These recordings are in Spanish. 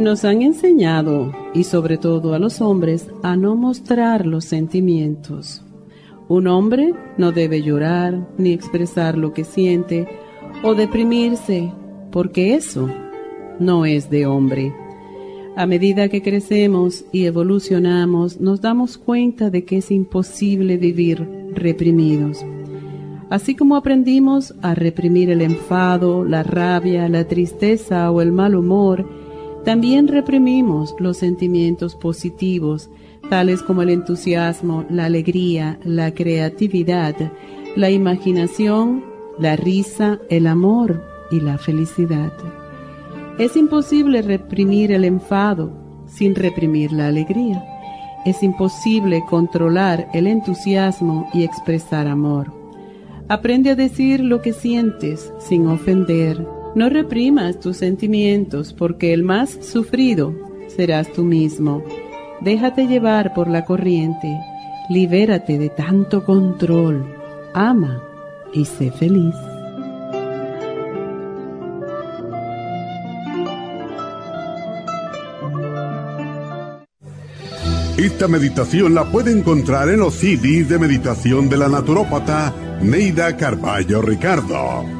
Nos han enseñado, y sobre todo a los hombres, a no mostrar los sentimientos. Un hombre no debe llorar ni expresar lo que siente o deprimirse, porque eso no es de hombre. A medida que crecemos y evolucionamos, nos damos cuenta de que es imposible vivir reprimidos. Así como aprendimos a reprimir el enfado, la rabia, la tristeza o el mal humor, también reprimimos los sentimientos positivos, tales como el entusiasmo, la alegría, la creatividad, la imaginación, la risa, el amor y la felicidad. Es imposible reprimir el enfado sin reprimir la alegría. Es imposible controlar el entusiasmo y expresar amor. Aprende a decir lo que sientes sin ofender no reprimas tus sentimientos porque el más sufrido serás tú mismo. Déjate llevar por la corriente, libérate de tanto control, ama y sé feliz. Esta meditación la puede encontrar en los CDs de meditación de la naturópata Neida Carballo Ricardo.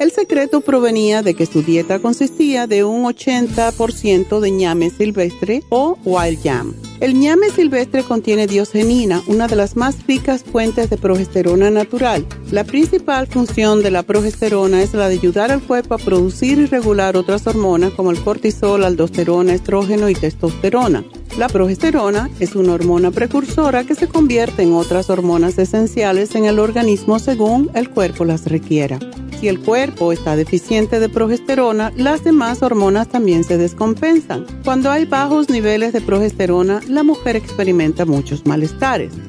El secreto provenía de que su dieta consistía de un 80% de ñame silvestre o wild yam. El ñame silvestre contiene diogenina, una de las más ricas fuentes de progesterona natural. La principal función de la progesterona es la de ayudar al cuerpo a producir y regular otras hormonas como el cortisol, aldosterona, estrógeno y testosterona. La progesterona es una hormona precursora que se convierte en otras hormonas esenciales en el organismo según el cuerpo las requiera. Si el cuerpo está deficiente de progesterona, las demás hormonas también se descompensan. Cuando hay bajos niveles de progesterona, la mujer experimenta muchos malestares.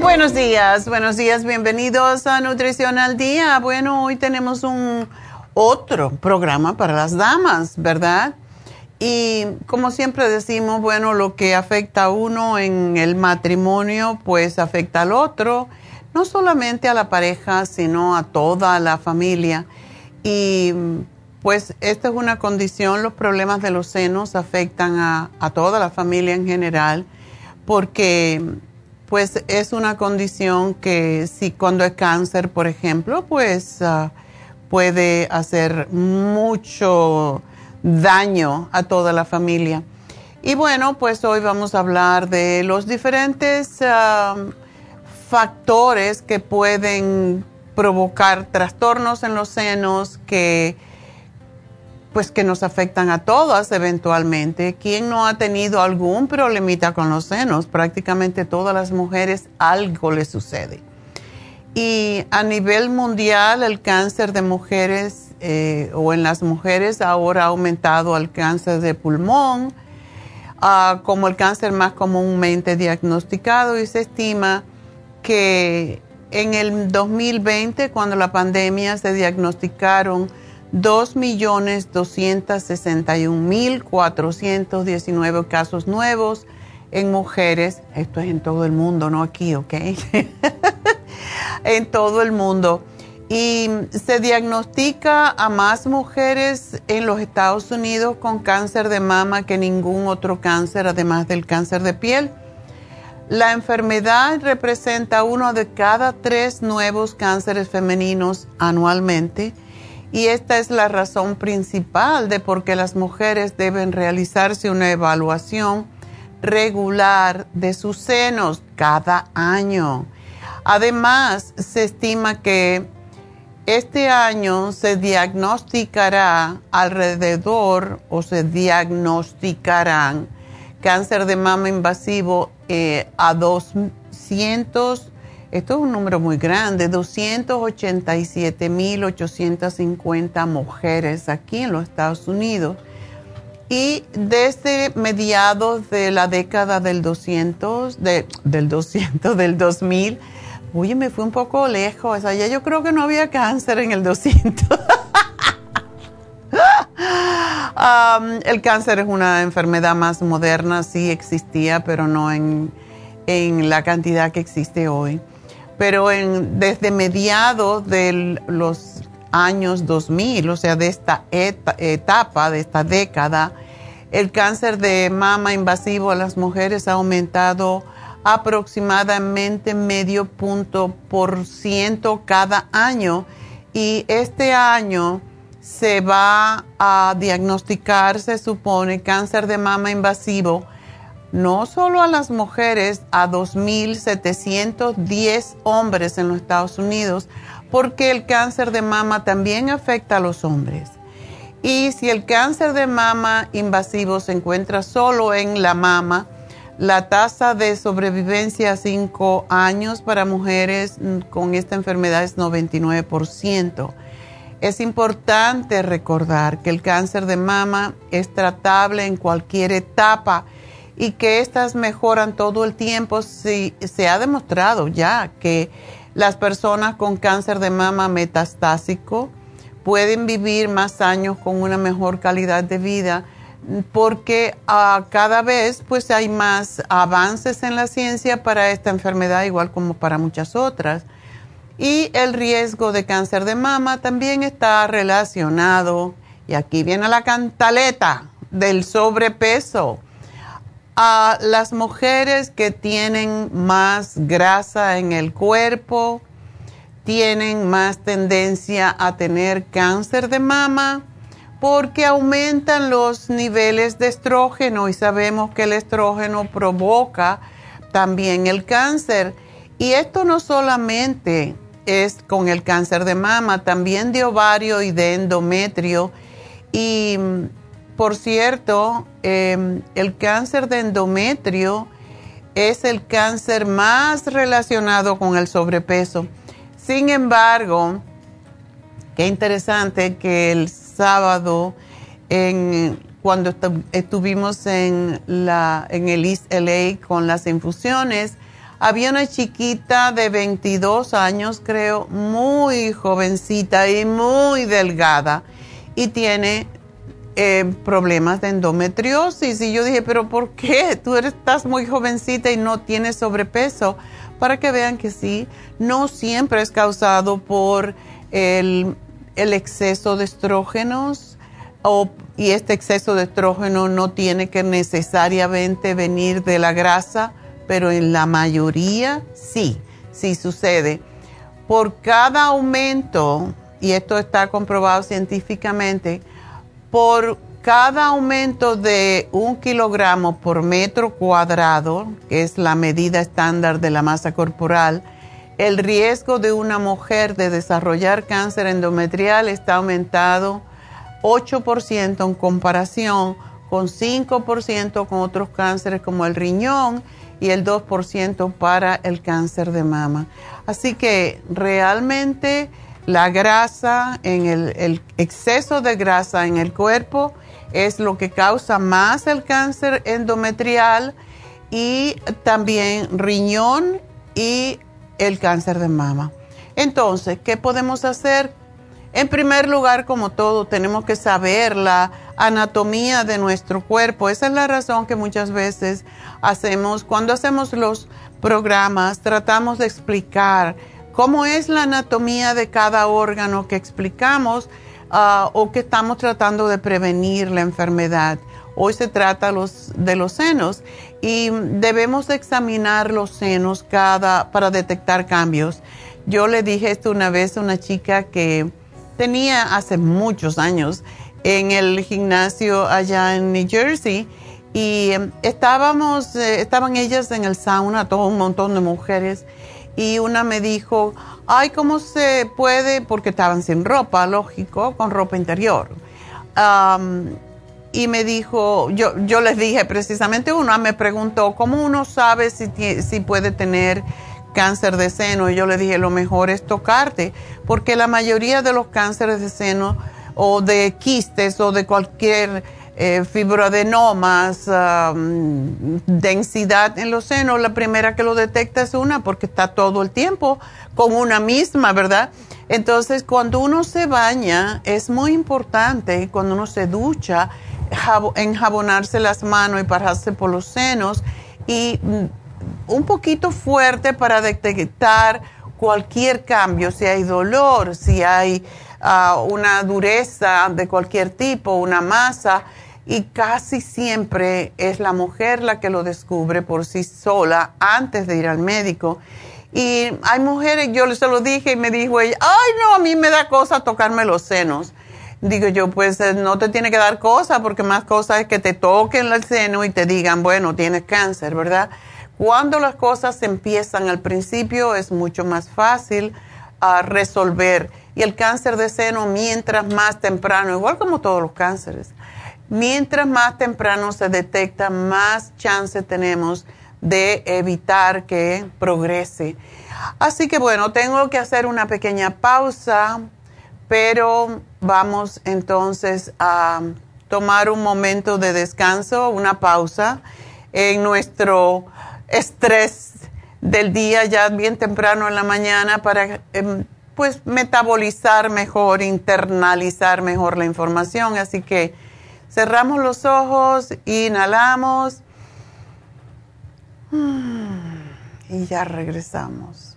Buenos días, buenos días, bienvenidos a Nutrición al Día. Bueno, hoy tenemos un otro programa para las damas, ¿verdad? Y como siempre decimos, bueno, lo que afecta a uno en el matrimonio, pues afecta al otro, no solamente a la pareja, sino a toda la familia. Y pues esta es una condición, los problemas de los senos afectan a, a toda la familia en general, porque pues es una condición que si cuando es cáncer, por ejemplo, pues ah, puede hacer mucho daño a toda la familia. Y bueno, pues hoy vamos a hablar de los diferentes ah, factores que pueden provocar trastornos en los senos que pues que nos afectan a todas eventualmente. ¿Quién no ha tenido algún problemita con los senos? Prácticamente todas las mujeres algo les sucede. Y a nivel mundial el cáncer de mujeres eh, o en las mujeres ahora ha aumentado el cáncer de pulmón ah, como el cáncer más comúnmente diagnosticado y se estima que en el 2020 cuando la pandemia se diagnosticaron 2.261.419 casos nuevos en mujeres. Esto es en todo el mundo, no aquí, ¿ok? en todo el mundo. Y se diagnostica a más mujeres en los Estados Unidos con cáncer de mama que ningún otro cáncer, además del cáncer de piel. La enfermedad representa uno de cada tres nuevos cánceres femeninos anualmente y esta es la razón principal de por qué las mujeres deben realizarse una evaluación regular de sus senos cada año. Además, se estima que este año se diagnosticará alrededor o se diagnosticarán cáncer de mama invasivo eh, a 200 esto es un número muy grande, 287.850 mujeres aquí en los Estados Unidos. Y desde mediados de la década del 200, del 200, del 2000, oye, me fui un poco lejos. Allá yo creo que no había cáncer en el 200. El cáncer es una enfermedad más moderna, sí existía, pero no en, en la cantidad que existe hoy. Pero en, desde mediados de los años 2000, o sea, de esta etapa, de esta década, el cáncer de mama invasivo a las mujeres ha aumentado aproximadamente medio punto por ciento cada año. Y este año se va a diagnosticar, se supone, cáncer de mama invasivo no solo a las mujeres, a 2.710 hombres en los Estados Unidos, porque el cáncer de mama también afecta a los hombres. Y si el cáncer de mama invasivo se encuentra solo en la mama, la tasa de sobrevivencia a 5 años para mujeres con esta enfermedad es 99%. Es importante recordar que el cáncer de mama es tratable en cualquier etapa y que estas mejoran todo el tiempo. Si, se ha demostrado ya que las personas con cáncer de mama metastásico pueden vivir más años con una mejor calidad de vida porque ah, cada vez pues hay más avances en la ciencia para esta enfermedad igual como para muchas otras. Y el riesgo de cáncer de mama también está relacionado, y aquí viene la cantaleta del sobrepeso a las mujeres que tienen más grasa en el cuerpo, tienen más tendencia a tener cáncer de mama porque aumentan los niveles de estrógeno y sabemos que el estrógeno provoca también el cáncer. Y esto no solamente es con el cáncer de mama, también de ovario y de endometrio. Y por cierto, em, el cáncer de endometrio es el cáncer más relacionado con el sobrepeso. Sin embargo, qué interesante que el sábado, cuando estuvimos en, la, en el East LA con las infusiones, había una chiquita de 22 años, creo, muy jovencita y muy delgada, y tiene eh, problemas de endometriosis. Y yo dije, pero ¿por qué? Tú eres, estás muy jovencita y no tienes sobrepeso. Para que vean que sí, no siempre es causado por el, exceso de estrógenos o, y este exceso de estrógeno no tiene que necesariamente venir de la grasa, pero en la mayoría sí, sí sucede. Por cada aumento, y esto está comprobado científicamente, por cada aumento de un kilogramo por metro cuadrado, que es la medida estándar de la masa corporal, el riesgo de una mujer de desarrollar cáncer endometrial está aumentado 8% en comparación con 5% con otros cánceres como el riñón y el 2% para el cáncer de mama. Así que realmente la grasa, en el, exceso de grasa en el cuerpo es lo que causa más el cáncer endometrial y también riñón y el cáncer de mama. Entonces, ¿qué podemos hacer? En primer lugar, como todo, tenemos que saber la anatomía de nuestro cuerpo. Esa es la razón que muchas veces hacemos, cuando hacemos los programas, tratamos de explicar cómo es la anatomía de cada órgano que explicamos ah, o que estamos tratando de prevenir la enfermedad. Hoy se trata de los senos y debemos examinar los senos cada, para detectar cambios. Yo le dije esto una vez a una chica que tenía hace muchos años en el gimnasio allá en New Jersey y em, estábamos, eh, estaban ellas en el sauna, todo un montón de mujeres y una me dijo, ay, ¿cómo se puede? Porque estaban sin ropa, lógico, con ropa interior. y me dijo, yo, yo les dije precisamente, una me preguntó, ¿cómo uno sabe si, si puede tener cáncer de seno y yo le dije lo mejor es tocarte porque la mayoría de los cánceres de seno o de quistes o de cualquier eh, fibroadenomas, densidad en los senos, la primera que lo detecta es una porque está todo el tiempo con una misma, ¿verdad? Entonces, cuando uno se baña, es muy importante, cuando uno se ducha, enjabonarse las manos y pararse por los senos y mm, un poquito fuerte para detectar cualquier cambio, si hay dolor, si hay una dureza de cualquier tipo, una masa, y casi siempre es la mujer la que lo descubre por sí sola antes de ir al médico. Y hay mujeres, yo se lo dije y me dijo ella, ay no, a mí me da cosa tocarme los senos. Digo yo, pues eh, no te tiene que dar cosa, porque más cosa es que te toquen el seno y te digan, bueno, tienes cáncer, ¿verdad? Cuando las cosas empiezan al principio es mucho más fácil a resolver. Y el cáncer de seno, mientras más temprano, igual como todos los cánceres, mientras más temprano se detecta, más chance tenemos de evitar que progrese. Así que bueno, tengo que hacer una pequeña pausa, pero vamos entonces a tomar un momento de descanso, una pausa en nuestro estrés del día ya bien temprano en la mañana para em, pues metabolizar mejor, internalizar mejor la información. Así que cerramos los ojos, inhalamos y ya regresamos.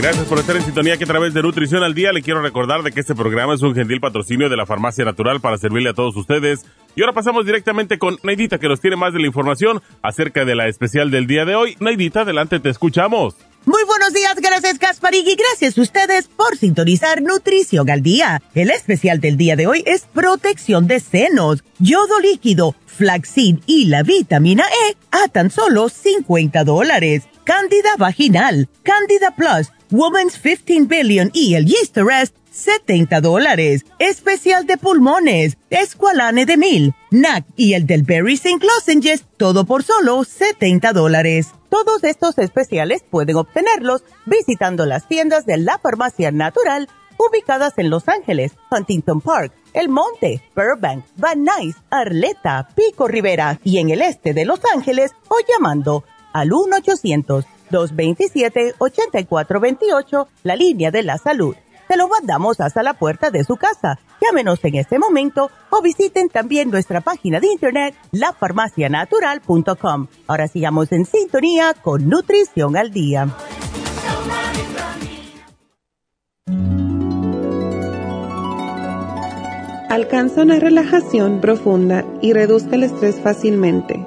Gracias por estar en sintonía que a través de Nutrición al Día le quiero recordar de que este programa es un gentil patrocinio de la Farmacia Natural para servirle a todos ustedes. Y ahora pasamos directamente con Neidita que nos tiene más de la información acerca de la especial del día de hoy. Neidita, adelante, te escuchamos. Muy buenos días, es Gasparín y gracias a ustedes por sintonizar Nutrición al Día. El especial del día de hoy es protección de senos, yodo líquido, flaxseed y la vitamina E a tan solo 50 dólares. Cándida vaginal, Cándida Plus, Woman's 15 Billion y el Yeast Arrest 70 dólares. Especial de pulmones, Esqualane de Mil, NAC y el del Berry St. Lozenges, todo por solo 70 dólares. Todos estos especiales pueden obtenerlos visitando las tiendas de la Farmacia Natural ubicadas en Los Ángeles, Huntington Park, El Monte, Burbank, Van Nuys, Arleta, Pico Rivera y en el este de Los Ángeles o llamando al 1-800-227-8428, la línea de la salud se lo mandamos hasta la puerta de su casa. Llámenos en este momento o visiten también nuestra página de internet lafarmacianatural.com. Ahora sigamos en sintonía con Nutrición al Día. Alcanza una relajación profunda y reduzca el estrés fácilmente.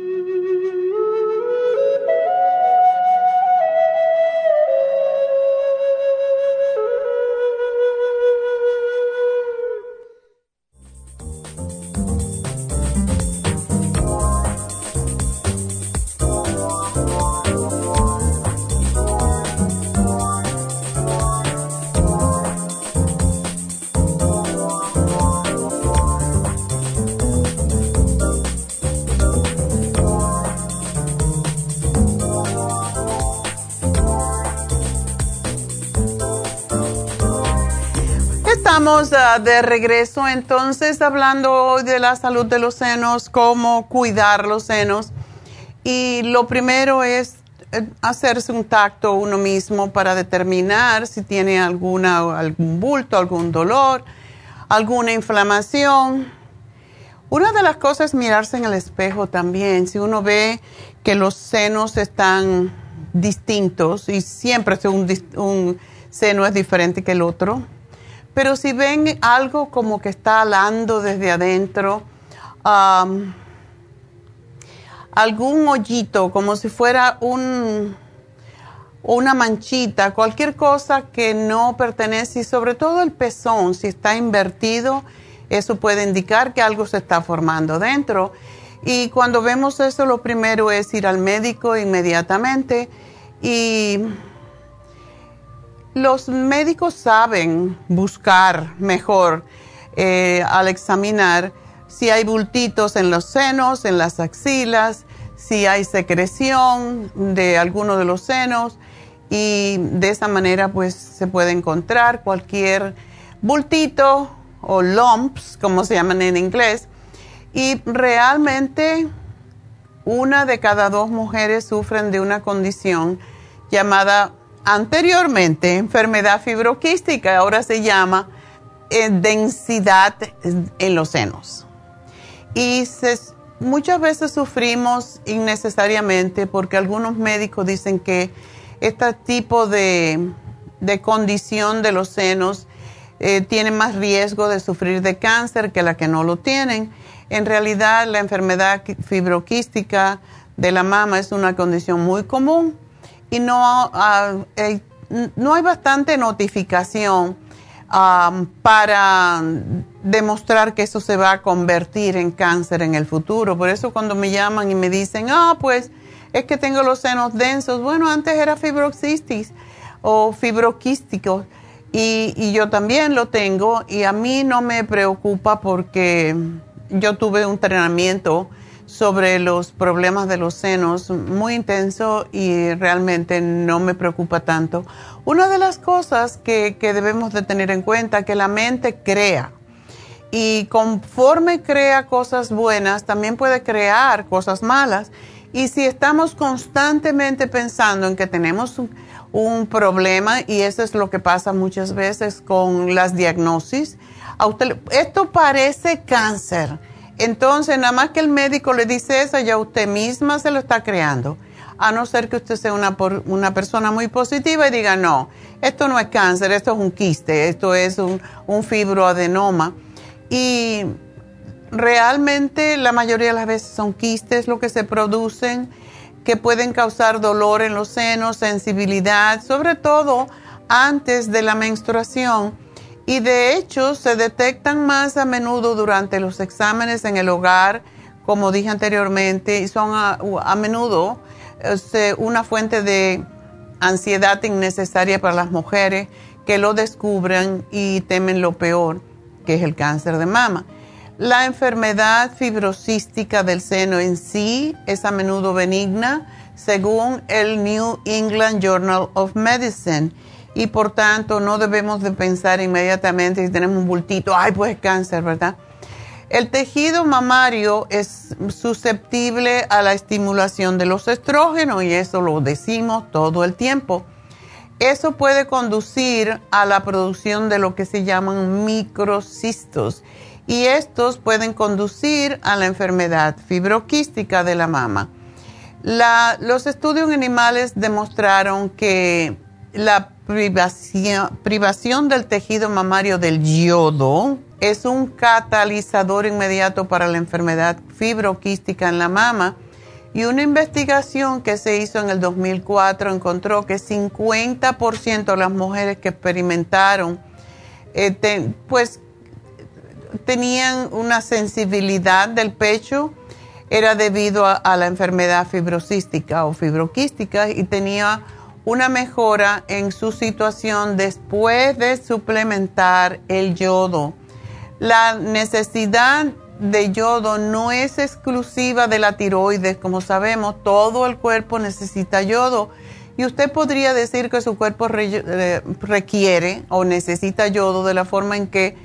De regreso entonces hablando de la salud de los senos, cómo cuidar los senos. Y lo primero es eh, hacerse un tacto uno mismo para determinar si tiene alguna, algún bulto, algún dolor, alguna inflamación. Una de las cosas es mirarse en el espejo también. Si uno ve que los senos están distintos y siempre un, un seno es diferente que el otro, pero si ven algo como que está alando desde adentro, algún hoyito, como si fuera un, una manchita, cualquier cosa que no pertenece, y sobre todo el pezón, si está invertido, eso puede indicar que algo se está formando dentro. Y cuando vemos eso, lo primero es ir al médico inmediatamente y los médicos saben buscar mejor eh, al examinar si hay bultitos en los senos, en las axilas, si hay secreción de alguno de los senos y de esa manera pues se puede encontrar cualquier bultito o lumps, como se llaman en inglés, y realmente una de cada dos mujeres sufren de una condición llamada anteriormente enfermedad fibroquística, ahora se llama eh, densidad en los senos. Y muchas veces sufrimos innecesariamente porque algunos médicos dicen que este tipo de, condición de los senos eh, tiene más riesgo de sufrir de cáncer que la que no lo tienen. En realidad, la enfermedad fibroquística de la mama es una condición muy común y no, eh, no hay bastante notificación para demostrar que eso se va a convertir en cáncer en el futuro. Por eso cuando me llaman y me dicen, ah, pues es que tengo los senos densos, bueno, antes era fibrocistis o fibroquístico Y, yo también lo tengo y a mí no me preocupa porque yo tuve un entrenamiento sobre los problemas de los senos muy intenso y realmente no me preocupa tanto. Una de las cosas que, que debemos de tener en cuenta es que la mente crea y conforme crea cosas buenas, también puede crear cosas malas. Y si estamos constantemente pensando en que tenemos un, problema, y eso es lo que pasa muchas veces con las diagnosis, esto parece cáncer. Entonces, nada más que el médico le dice eso, ya usted misma se lo está creando. A no ser que usted sea una, una persona muy positiva y diga, no, esto no es cáncer, esto es un quiste, esto es un, un fibroadenoma. Y realmente la mayoría de las veces son quistes lo que se producen que pueden causar dolor en los senos, sensibilidad, sobre todo antes de la menstruación. Y de hecho se detectan más a menudo durante los exámenes en el hogar, como dije anteriormente, y son a, menudo este, una fuente de ansiedad innecesaria para las mujeres que lo descubren y temen lo peor que es el cáncer de mama. La enfermedad fibrosística del seno en sí es a menudo benigna, según el New England Journal of Medicine, y por tanto no debemos de pensar inmediatamente si tenemos un bultito, ay, pues cáncer, ¿verdad? El tejido mamario es susceptible a la estimulación de los estrógenos y eso lo decimos todo el tiempo. Eso puede conducir a la producción de lo que se llaman microcistos y estos pueden conducir a la enfermedad fibroquística de la mama. los estudios en animales demostraron que la privación, del tejido mamario del yodo es un catalizador inmediato para la enfermedad fibroquística en la mama y una investigación que se hizo en el 2004 encontró que 50% de las mujeres que experimentaron, eh, pues tenían una sensibilidad del pecho, era debido a, la enfermedad fibrocística o fibroquística y tenía una mejora en su situación después de suplementar el yodo. La necesidad de yodo no es exclusiva de la tiroides, como sabemos, todo el cuerpo necesita yodo. Y usted podría decir que su cuerpo eh, requiere o necesita yodo de la forma en que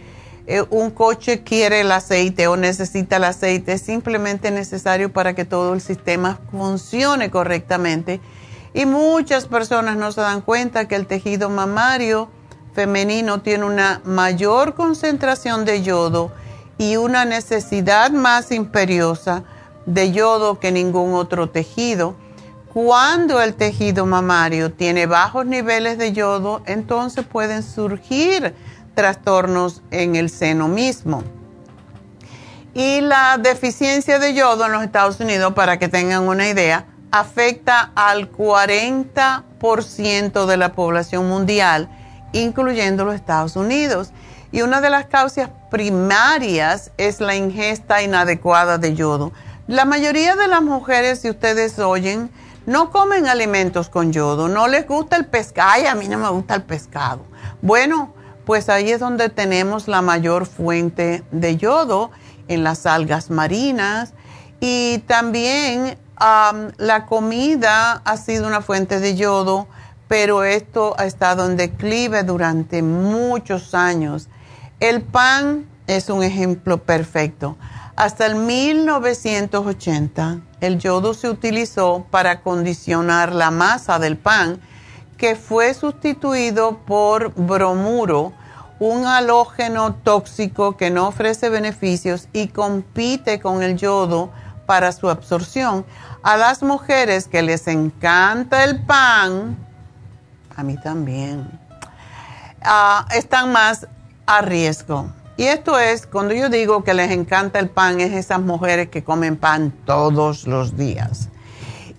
eh, un coche quiere el aceite o necesita el aceite. Es simplemente necesario para que todo el sistema funcione correctamente. Y muchas personas no se dan cuenta que el tejido mamario femenino tiene una mayor concentración de yodo y una necesidad más imperiosa de yodo que ningún otro tejido. Cuando el tejido mamario tiene bajos niveles de yodo, entonces pueden surgir trastornos en el seno mismo. Y la deficiencia de yodo en los Estados Unidos, para que tengan una idea, afecta al 40% de la población mundial, incluyendo los Estados Unidos. Y una de las causas primarias es la ingesta inadecuada de yodo. La mayoría de las mujeres, si ustedes oyen, no comen alimentos con yodo, no les gusta el pescado. Ay, a mí no me gusta el pescado. Bueno, pues ahí es donde tenemos la mayor fuente de yodo en las algas marinas y también la comida ha sido una fuente de yodo, pero esto ha estado en declive durante muchos años. El pan es un ejemplo perfecto. Hasta el 1980, el yodo se utilizó para condicionar la masa del pan, que fue sustituido por bromuro, un halógeno tóxico que no ofrece beneficios y compite con el yodo para su absorción. A las mujeres que les encanta el pan, a mí también, ah, están más a riesgo. Y esto es, cuando yo digo que les encanta el pan, es esas mujeres que comen pan todos los días.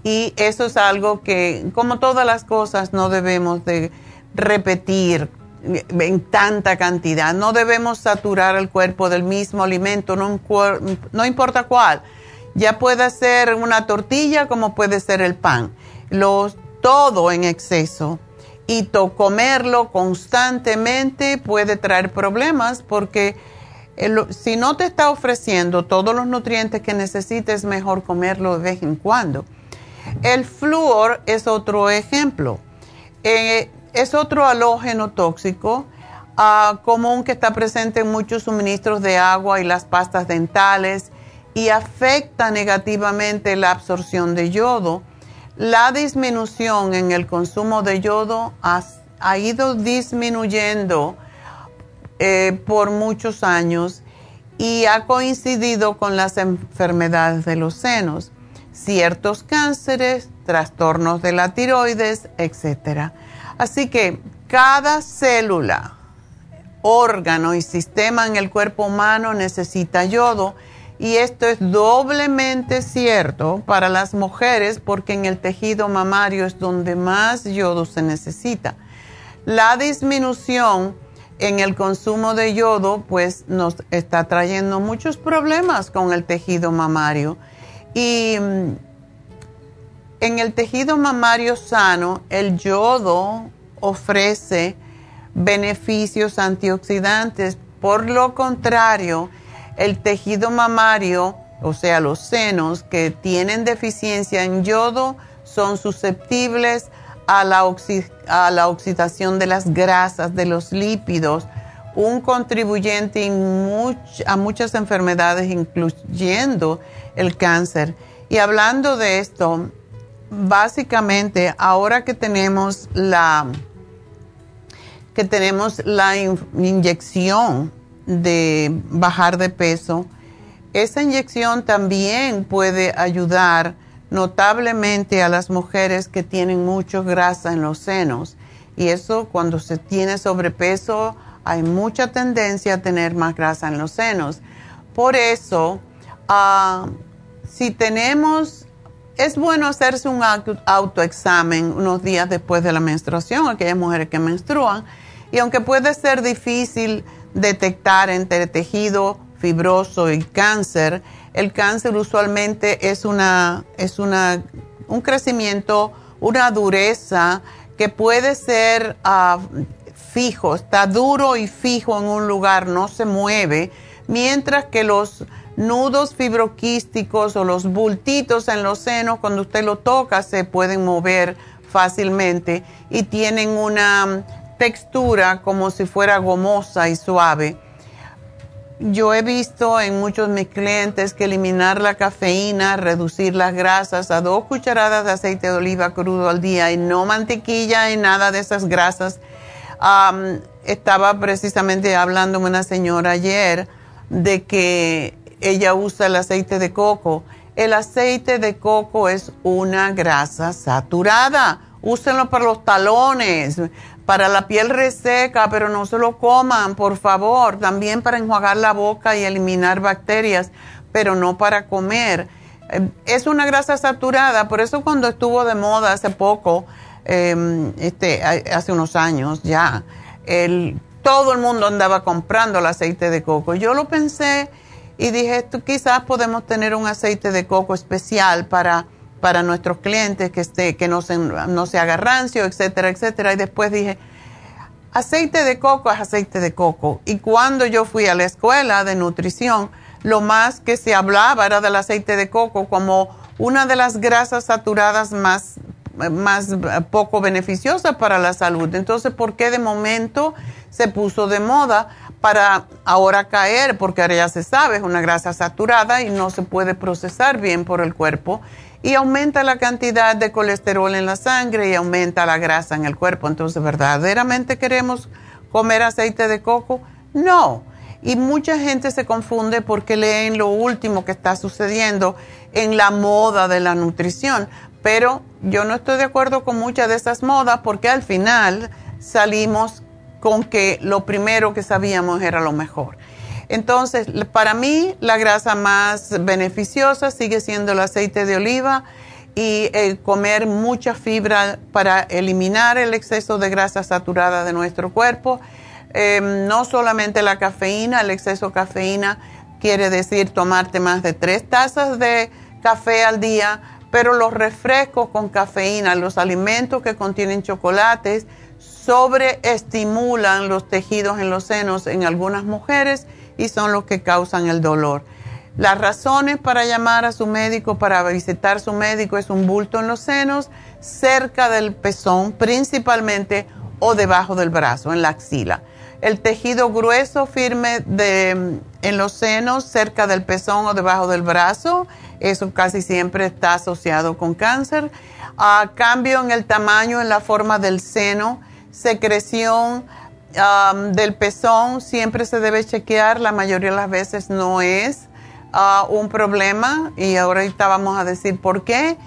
Y eso es algo que, como todas las cosas, no debemos de repetir en tanta cantidad. No debemos saturar el cuerpo del mismo alimento, no, no importa cuál. Ya puede ser una tortilla como puede ser el pan. Los, todo en exceso y comerlo constantemente puede traer problemas porque si no te está ofreciendo todos los nutrientes que necesites, es mejor comerlo de vez en cuando. El flúor es otro ejemplo. Eh, es otro halógeno tóxico ah, común que está presente en muchos suministros de agua y las pastas dentales y afecta negativamente la absorción de yodo. La disminución en el consumo de yodo ha ido disminuyendo eh, por muchos años y ha coincidido con las enfermedades de los senos, ciertos cánceres, trastornos de la tiroides, etc. Así que cada célula, órgano y sistema en el cuerpo humano necesita yodo y esto es doblemente cierto para las mujeres porque en el tejido mamario es donde más yodo se necesita. La disminución en el consumo de yodo, pues nos está trayendo muchos problemas con el tejido mamario. Y mm, en el tejido mamario sano, el yodo ofrece beneficios antioxidantes. Por lo contrario, el tejido mamario, o sea, los senos que tienen deficiencia en yodo, son susceptibles a la, a la oxidación de las grasas, de los lípidos, un contribuyente a muchas enfermedades, incluyendo el cáncer. Y hablando de esto, básicamente ahora que tenemos la que tenemos la inyección de bajar de peso, esa inyección también puede ayudar notablemente a las mujeres que tienen mucho grasa en los senos. Y eso cuando se tiene sobrepeso hay mucha tendencia a tener más grasa en los senos. Por eso, ah, si tenemos, es bueno hacerse un autoexamen unos días después de la menstruación, aquellas mujeres que menstruan, y aunque puede ser difícil detectar entre tejido fibroso y cáncer, el cáncer usualmente es, una, es una, un crecimiento, una dureza que puede ser ah, fijo, está duro y fijo en un lugar, no se mueve, mientras que los nudos fibroquísticos o los bultitos en los senos, cuando usted lo toca, se pueden mover fácilmente y tienen una textura como si fuera gomosa y suave. Yo he visto en muchos de mis clientes que eliminar la cafeína, reducir las grasas a dos cucharadas de aceite de oliva crudo al día y no mantequilla y nada de esas grasas. estaba precisamente hablando una señora ayer de que ella usa el aceite de coco. El aceite de coco es una grasa saturada. Úsenlo para los talones, para la piel reseca, pero no se lo coman, por favor. También para enjuagar la boca y eliminar bacterias, pero no para comer. Eh, es una grasa saturada, por eso cuando estuvo de moda hace poco, em, este, hace unos años ya, el, todo el mundo andaba comprando el aceite de coco. Yo lo pensé y dije, quizás podemos tener un aceite de coco especial para para nuestros clientes, que, esté, que no, se, no se haga rancio, etcétera, etcétera. Y después dije, aceite de coco es aceite de coco. Y cuando yo fui a la escuela de nutrición, lo más que se hablaba era del aceite de coco como una de las grasas saturadas más, más poco beneficiosas para la salud. Entonces, ¿por qué de momento se puso de moda para ahora caer? Porque ahora ya se sabe, es una grasa saturada y no se puede procesar bien por el cuerpo y aumenta la cantidad de colesterol en la sangre y aumenta la grasa en el cuerpo. Entonces, ¿verdaderamente queremos comer aceite de coco? No. Y mucha gente se confunde porque leen lo último que está sucediendo en la moda de la nutrición. Pero yo no estoy de acuerdo con muchas de esas modas porque al final salimos con que lo primero que sabíamos era lo mejor. Entonces, para mí, la grasa más beneficiosa sigue siendo el aceite de oliva y comer mucha fibra para eliminar el exceso de grasa saturada de nuestro cuerpo. Em, no solamente la cafeína, el exceso de cafeína quiere decir tomarte más de tres tazas de café al día, pero los refrescos con cafeína, los alimentos que contienen chocolates, sobreestimulan los tejidos en los senos en algunas mujeres y son los que causan el dolor. Las razones para llamar a su médico, para visitar a su médico, es un bulto en los senos, cerca del pezón principalmente o debajo del brazo, en la axila. El tejido grueso firme de, en los senos, cerca del pezón o debajo del brazo, eso casi siempre está asociado con cáncer. Cambio en el tamaño, en la forma del seno, secreción del pezón, siempre se debe chequear, la mayoría de las veces no es un problema y ahorita vamos a decir por qué.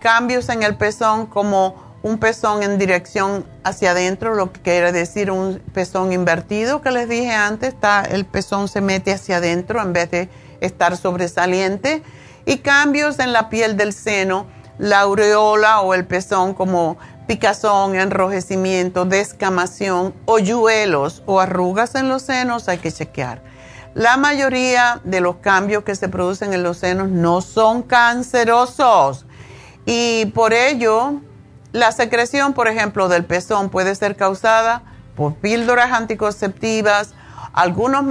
cambios en el pezón como un pezón en dirección hacia adentro, lo que quiere decir un pezón invertido que les dije antes, está, el pezón se mete hacia adentro en vez de estar sobresaliente. Y cambios en la piel del seno, la aureola o el pezón como picazón, enrojecimiento, descamación, hoyuelos o arrugas en los senos, hay que chequear. La mayoría de los cambios que se producen en los senos no son cancerosos y por ello la secreción, por ejemplo, del pezón puede ser causada por píldoras anticonceptivas, algunos,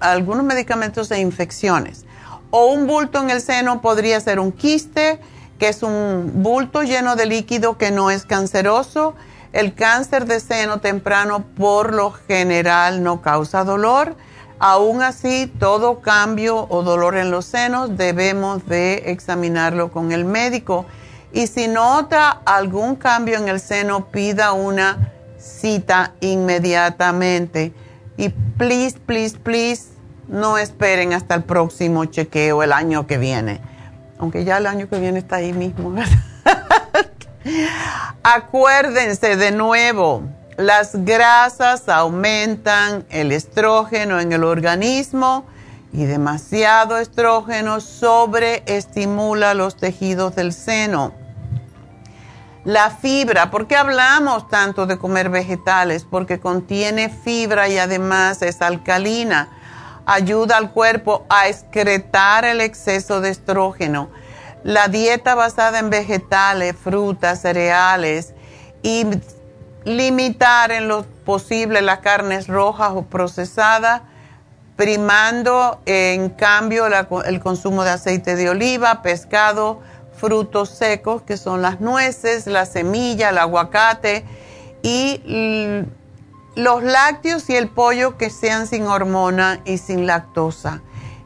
algunos medicamentos e infecciones. O un bulto en el seno podría ser un quiste, que es un bulto lleno de líquido que no es canceroso. El cáncer de seno temprano por lo general no causa dolor Aún así, todo cambio o dolor en los senos debemos de examinarlo con el médico. Y si nota algún cambio en el seno, pida una cita inmediatamente. Y please, please, please, no esperen hasta el próximo chequeo el año que viene. Aunque ya el año que viene está ahí mismo. Acuérdense de nuevo las grasas aumentan el estrógeno en el organismo y demasiado estrógeno sobreestimula los tejidos del seno. La fibra, ¿por qué hablamos tanto de comer vegetales? Porque contiene fibra y además es alcalina. Ayuda al cuerpo a excretar el exceso de estrógeno. La dieta basada en vegetales, frutas, cereales y limitar en lo posible las carnes rojas o procesadas, primando en cambio el consumo de aceite de oliva, pescado, frutos secos, que son las nueces, la semilla, el aguacate y los lácteos y el pollo que sean sin hormona y sin lactosa.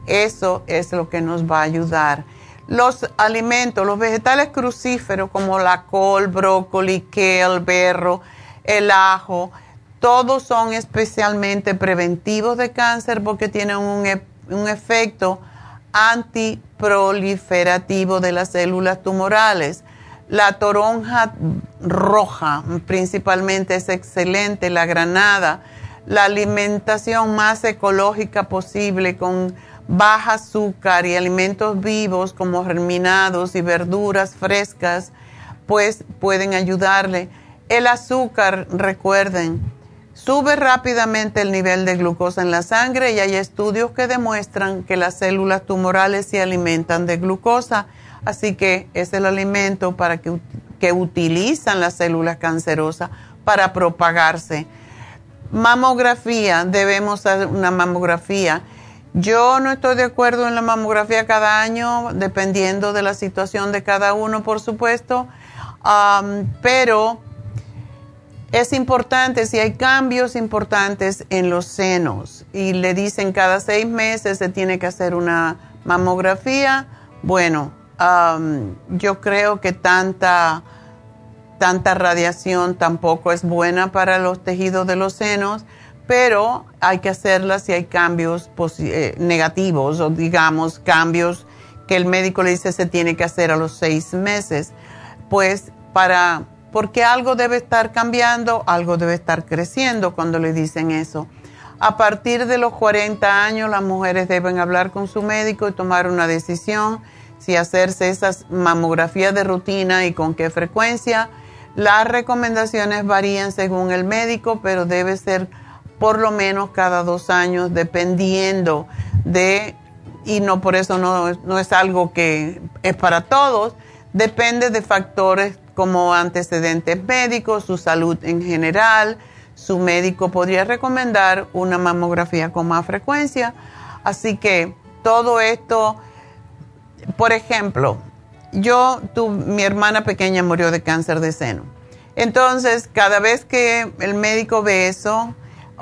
Eso es lo que nos va a ayudar. Los alimentos, los vegetales crucíferos como la col, brócoli, kale, berro, el ajo, todos son especialmente preventivos de cáncer porque tienen un, e, un efecto antiproliferativo de las células tumorales. La toronja roja principalmente es excelente, la granada, la alimentación más ecológica posible con baja azúcar y alimentos vivos como germinados y verduras frescas, pues pueden ayudarle. El azúcar, recuerden, sube rápidamente el nivel de glucosa en la sangre y hay estudios que demuestran que las células tumorales se alimentan de glucosa, así que es el alimento para que, que utilizan las células cancerosas para propagarse. Mamografía, debemos hacer una mamografía. Yo no estoy de acuerdo en la mamografía cada año, dependiendo de la situación de cada uno, por supuesto, pero es importante, si hay cambios importantes en los senos y le dicen cada seis meses se tiene que hacer una mamografía, bueno, yo creo que tanta, tanta radiación tampoco es buena para los tejidos de los senos, pero hay que hacerla si hay cambios eh, negativos o digamos cambios que el médico le dice se tiene que hacer a los seis meses. Pues para porque algo debe estar cambiando, algo debe estar creciendo cuando le dicen eso. A partir de los 40 años, las mujeres deben hablar con su médico y tomar una decisión si hacerse esas mamografías de rutina y con qué frecuencia. Las recomendaciones varían según el médico, pero debe ser por lo menos cada dos años, dependiendo de, y no por eso no, no es algo que es para todos, Depende de factores como antecedentes médicos, su salud en general. Su médico podría recomendar una mamografía con más frecuencia. Así que todo esto, por ejemplo, yo, mi hermana pequeña murió de cáncer de seno. Entonces, cada vez que el médico ve eso,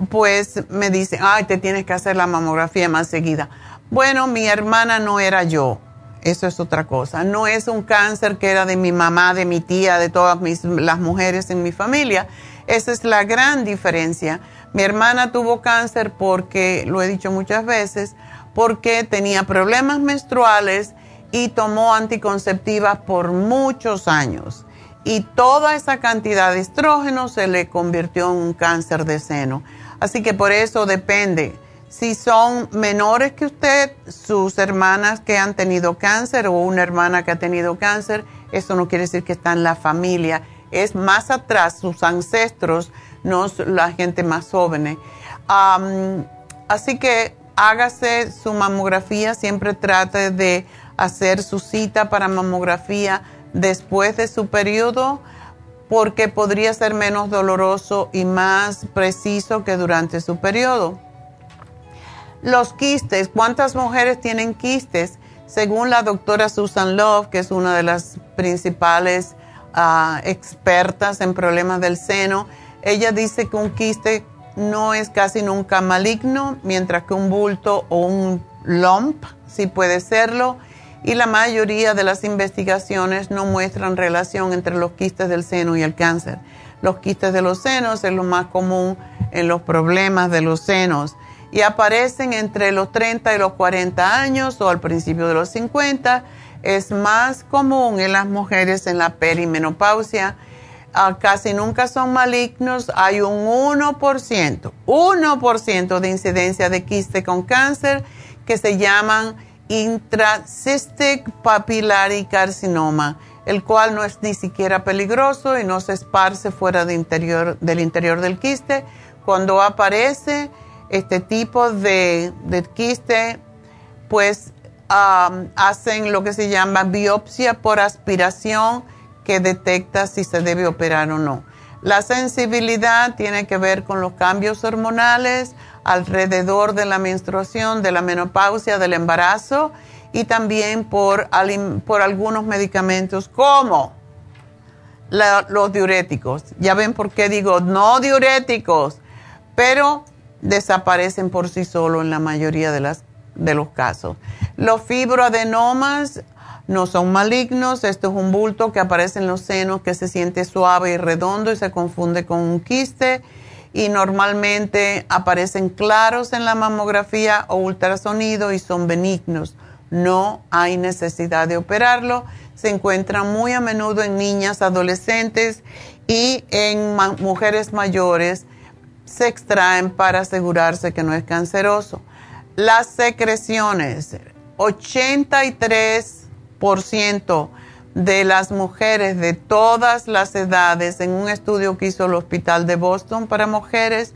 pues me dice, ay, te tienes que hacer la mamografía más seguida. Bueno, mi hermana no era yo eso es otra cosa. No es un cáncer que era de mi mamá, de mi tía, de todas las mujeres en mi familia. Esa es la gran diferencia. Mi hermana tuvo cáncer porque, lo he dicho muchas veces, porque tenía problemas menstruales y tomó anticonceptivas por muchos años. Y toda esa cantidad de estrógeno se le convirtió en un cáncer de seno. Así que por eso depende si son menores que usted, sus hermanas que han tenido cáncer o una hermana que ha tenido cáncer, eso no quiere decir que está en la familia, es más atrás, sus ancestros, no la gente más joven. así que hágase su mamografía, siempre trate de hacer su cita para mamografía después de su periodo porque podría ser menos doloroso y más preciso que durante su periodo. Los quistes, ¿cuántas mujeres tienen quistes? Según la doctora Susan Love, que es una de las principales ah, expertas en problemas del seno, ella dice que un quiste no es casi nunca maligno, mientras que un bulto o un lump sí puede serlo. Y la mayoría de las investigaciones no muestran relación entre los quistes del seno y el cáncer. Los quistes de los senos es lo más común en los problemas de los senos y aparecen entre los 30 y los 40 años o al principio de los 50. Es más común en las mujeres en la perimenopausia. Ah, casi nunca son malignos. Hay un 1%, 1% de incidencia de quiste con cáncer que se llaman intracystic papillary carcinoma, el cual no es ni siquiera peligroso y no se esparce fuera interior, del interior del quiste. Cuando aparece, este tipo de, quiste, pues hacen lo que se llama biopsia por aspiración que detecta si se debe operar o no. La sensibilidad tiene que ver con los cambios hormonales alrededor de la menstruación, de la menopausia, del embarazo y también por, por algunos medicamentos como los diuréticos. Ya ven por qué digo no diuréticos, pero desaparecen por sí solos en la mayoría de, las, de los casos. Los fibroadenomas no son malignos, esto es un bulto que aparece en los senos que se siente suave y redondo y se confunde con un quiste y normalmente aparecen claros en la mamografía o ultrasonido y son benignos. No hay necesidad de operarlo. Se encuentran muy a menudo en niñas, adolescentes y en mujeres mayores se extraen para asegurarse que no es canceroso. Las secreciones, 83% de las mujeres de todas las edades, en un estudio que hizo el Hospital de Boston para mujeres,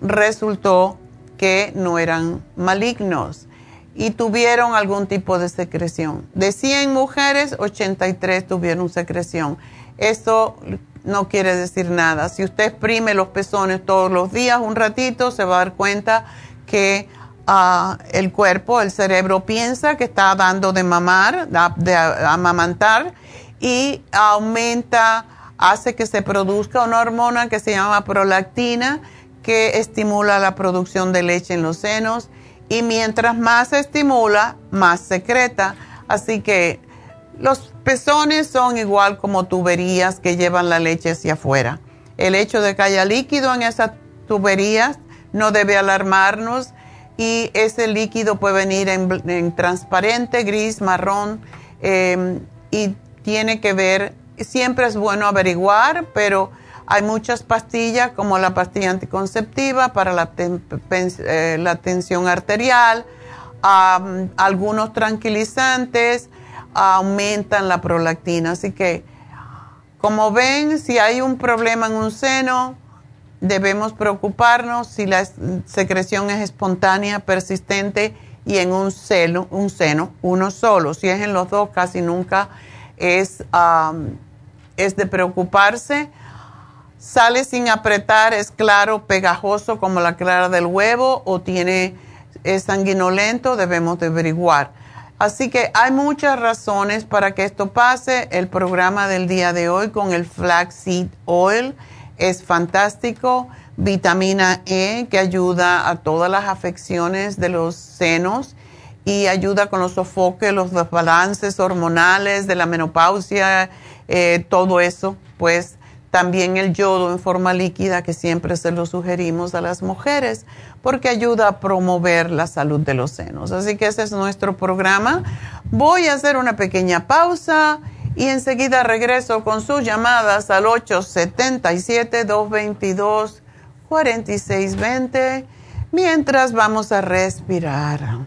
resultó que no eran malignos y tuvieron algún tipo de secreción. De 100 mujeres, 83 tuvieron secreción. Esto no quiere decir nada. Si usted exprime los pezones todos los días un ratito, se va a dar cuenta que ah, el cuerpo, el cerebro piensa que está dando de mamar, de, amamantar y aumenta, hace que se produzca una hormona que se llama prolactina que estimula la producción de leche en los senos y mientras más se estimula, más secreta. Así que los pezones son igual como tuberías que llevan la leche hacia afuera. El hecho de que haya líquido en esas tuberías no debe alarmarnos y ese líquido puede venir en, transparente, gris, marrón em, y tiene que ver, siempre es bueno averiguar, pero hay muchas pastillas como la pastilla anticonceptiva para la, eh, tensión arterial, algunos tranquilizantes, aumentan la prolactina. Así que, como ven, si hay un problema en un seno, debemos preocuparnos si la secreción es espontánea, persistente y en un seno, un seno, uno solo. Si es en los dos, casi nunca es, es de preocuparse. Sale sin apretar, es claro, pegajoso como la clara del huevo o tiene, es sanguinolento, debemos de averiguar. Así que hay muchas razones para que esto pase. El programa del día de hoy con el flaxseed oil es fantástico. Vitamina E que ayuda a todas las afecciones de los senos y ayuda con los sofoques, los desbalances hormonales, de la menopausia, eh, todo eso. Pues también el yodo en forma líquida que siempre se lo sugerimos a las mujeres porque ayuda a promover la salud de los senos. Así que ese es nuestro programa. Voy a hacer una pequeña pausa y enseguida regreso con sus llamadas al 877-222-4620 mientras vamos a respirar.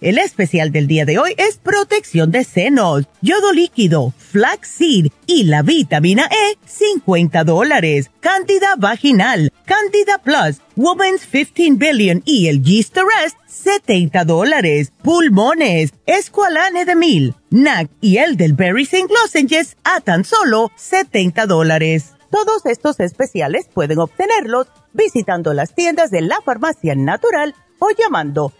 El especial del día de hoy es protección de senos, yodo líquido, flaxseed y la vitamina E, 50 dólares. Candida vaginal, Candida Plus, Women's 15 Billion y el Yeast Rest, 70 dólares. Pulmones, Esqualane de Mil, NAC y el del Berry St. Lozenges a tan solo 70 dólares. Todos estos especiales pueden obtenerlos visitando las tiendas de la farmacia natural o llamando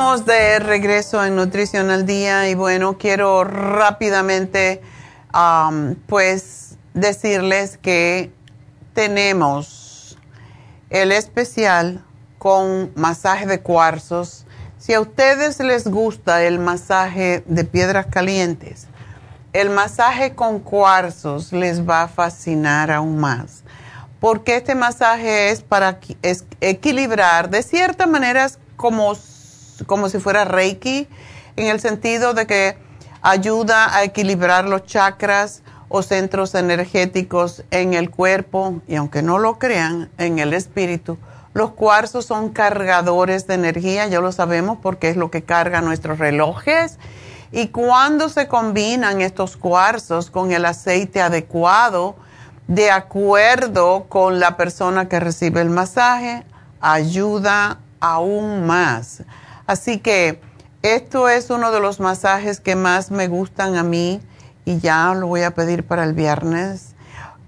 De regreso en Nutrición al Día y bueno, quiero rápidamente pues decirles que tenemos el especial con masaje de cuarzos. Si a ustedes les gusta el masaje de piedras calientes, el masaje con cuarzos les va a fascinar aún más. Porque este masaje es para equilibrar de cierta manera como como si fuera Reiki, en el sentido de que ayuda a equilibrar los chakras o centros energéticos en el cuerpo y aunque no lo crean, en el espíritu. Los cuarzos son cargadores de energía, ya lo sabemos porque es lo que carga nuestros relojes. Y cuando se combinan estos cuarzos con el aceite adecuado, de acuerdo con la persona que recibe el masaje, ayuda aún más. Así que esto es uno de los masajes que más me gustan a mí y ya lo voy a pedir para el viernes.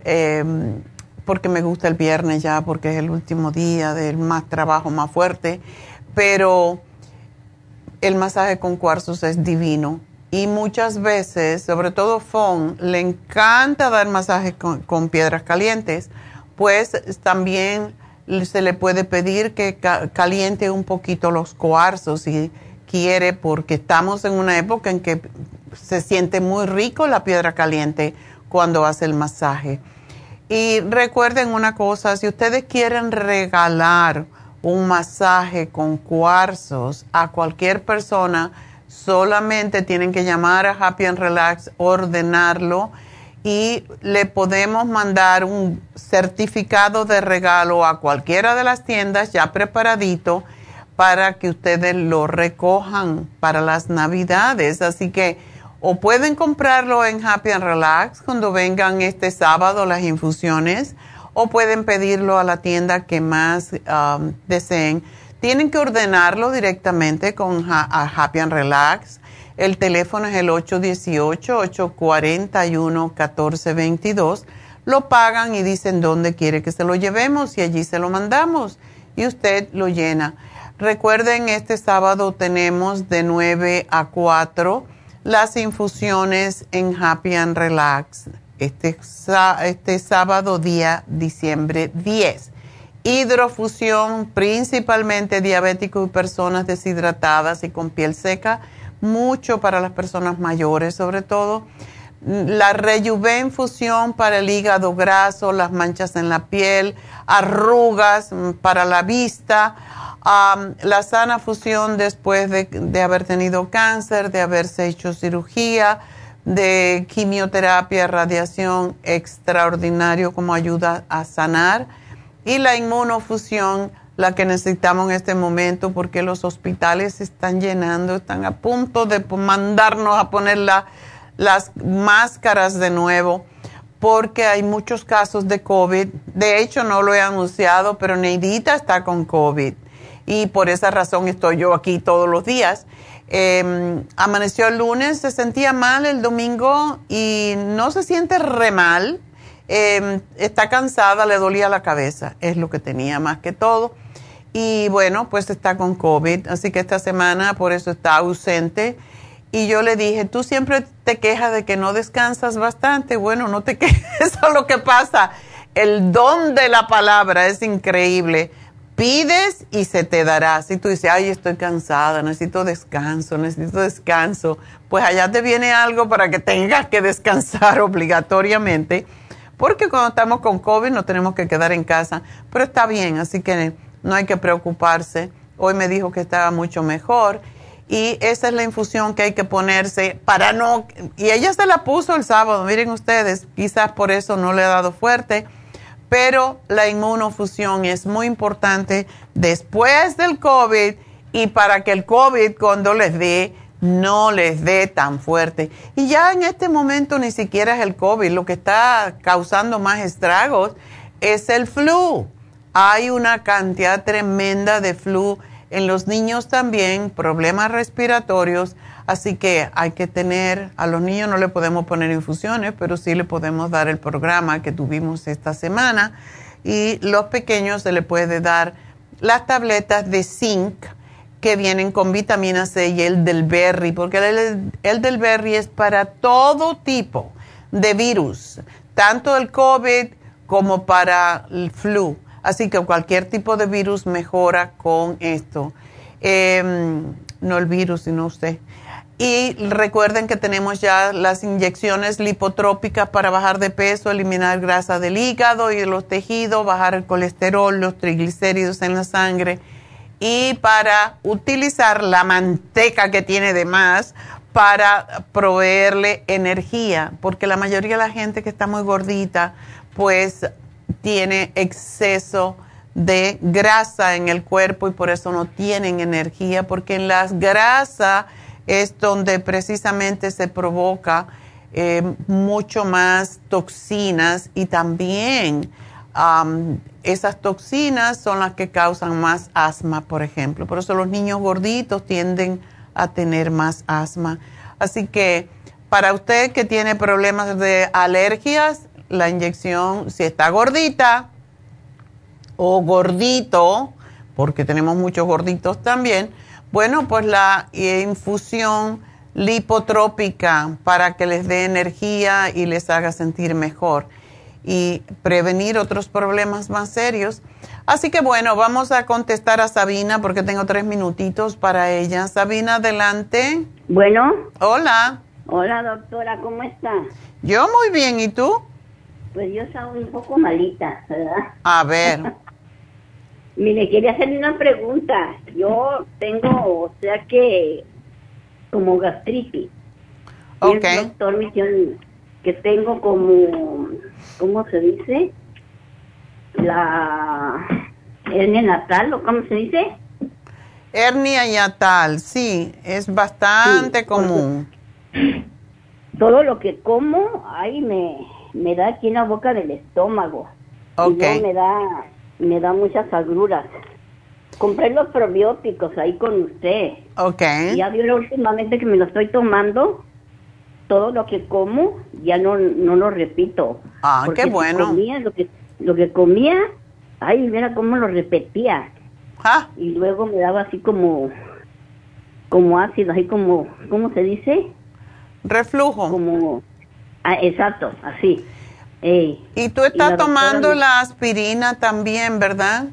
Em, porque me gusta el viernes ya, porque es el último día del más trabajo más fuerte, pero el masaje con cuarzos es divino y muchas veces, sobre todo Fon, le encanta dar masajes con piedras calientes, pues también se le puede pedir que caliente un poquito los cuarzos y quiere porque estamos en una época en que se siente muy rico la piedra caliente cuando hace el masaje. Y recuerden una cosa, si ustedes quieren regalar un masaje con cuarzos a cualquier persona, solamente tienen que llamar a Happy and Relax, ordenarlo y le podemos mandar un certificado de regalo a cualquiera de las tiendas ya preparadito para que ustedes lo recojan para las navidades. Así que o pueden comprarlo en Happy and Relax cuando vengan este sábado las infusiones o pueden pedirlo a la tienda que más um, deseen. Tienen que ordenarlo directamente con Happy and Relax. El teléfono es el 818-841-1422. Lo pagan y dicen dónde quiere que se lo llevemos y allí se lo mandamos y usted lo llena. Recuerden, este sábado tenemos de 9 a 4 las infusiones en Happy and Relax este, este sábado día diciembre 10. Hidrofusión, principalmente diabéticos y personas deshidratadas y con piel seca, mucho para las personas mayores sobre todo. La rejuvenfusión para el hígado graso, las manchas en la piel, arrugas mm, para la vista, la sana fusión después de, de haber tenido cáncer, de haberse hecho cirugía, de quimioterapia, radiación extraordinario como ayuda a sanar y la inmunofusión, la que necesitamos en este momento porque los hospitales se están llenando, están a punto de mandarnos a poner las máscaras de nuevo porque hay muchos casos de COVID. De hecho, no lo he anunciado, pero Neidita está con COVID y por esa razón estoy yo aquí todos los días. Em, amaneció el lunes, se sentía mal el domingo y no se siente re mal. Em, está cansada, le dolía la cabeza, es lo que tenía más que todo. Y bueno, pues está con COVID, así que esta semana por eso está ausente. Y yo le dije, tú siempre te quejas de que no descansas bastante. Bueno, no te quejes, eso es lo que pasa. El don de la palabra es increíble pides y se te dará. Si tú dices, ay, estoy cansada, necesito descanso, necesito descanso, pues allá te viene algo para que tengas que descansar obligatoriamente, porque cuando estamos con COVID no tenemos que quedar en casa, pero está bien, así que no hay que preocuparse. Hoy me dijo que estaba mucho mejor y esa es la infusión que hay que ponerse para no, y ella se la puso el sábado, miren ustedes, quizás por eso no le ha dado fuerte pero la inmunofusión es muy importante después del COVID y para que el COVID cuando les dé no les dé tan fuerte. Y ya en este momento ni siquiera es el COVID, lo que está causando más estragos es el flu. Hay una cantidad tremenda de flu en los niños también, problemas respiratorios. Así que hay que tener, a los niños no le podemos poner infusiones, pero sí le podemos dar el programa que tuvimos esta semana. Y los pequeños se le puede dar las tabletas de zinc que vienen con vitamina C y el del berry, porque el, el del berry es para todo tipo de virus, tanto el COVID como para el flu. Así que cualquier tipo de virus mejora con esto. Em, no el virus, sino usted. Y recuerden que tenemos ya las inyecciones lipotrópicas para bajar de peso, eliminar grasa del hígado y de los tejidos, bajar el colesterol, los triglicéridos en la sangre y para utilizar la manteca que tiene de más para proveerle energía, porque la mayoría de la gente que está muy gordita, pues tiene exceso de grasa en el cuerpo y por eso no tienen energía, porque en las grasas es donde precisamente se provoca eh, mucho más toxinas y también esas toxinas son las que causan más asma, por ejemplo. Por eso los niños gorditos tienden a tener más asma. Así que para usted que tiene problemas de alergias, la inyección, si está gordita o gordito, porque tenemos muchos gorditos también, bueno, pues la infusión lipotrópica para que les dé energía y les haga sentir mejor y prevenir otros problemas más serios. Así que bueno, vamos a contestar a Sabina porque tengo tres minutitos para ella. Sabina, adelante. Bueno. Hola. Hola, doctora, ¿cómo está? Yo muy bien, ¿y tú? Pues yo estaba un poco malita, ¿verdad? A ver. Mire, quería hacerle una pregunta. Yo tengo, o sea que, como gastritis. Ok. el doctor me que tengo como, ¿cómo se dice? La hernia natal, ¿o cómo se dice? Hernia yatal, sí, es bastante Sí, común. Todo lo que como, ahí me, me da aquí en la boca del estómago. Ok. Y luego me da, me da muchas agruras. Compré los probióticos ahí con usted. Ok. Ya vio últimamente que me lo estoy tomando. Todo lo que como, ya no, no lo repito. Ah, Porque qué si bueno. comía lo que, lo que comía, ay, mira cómo lo repetía. Ah, Y luego me daba así como, como ácido, así como, ¿cómo se dice? reflujo. Como, ah, exacto, así. Ey. Y tú Y estás la tomando la aspirina también, ¿verdad?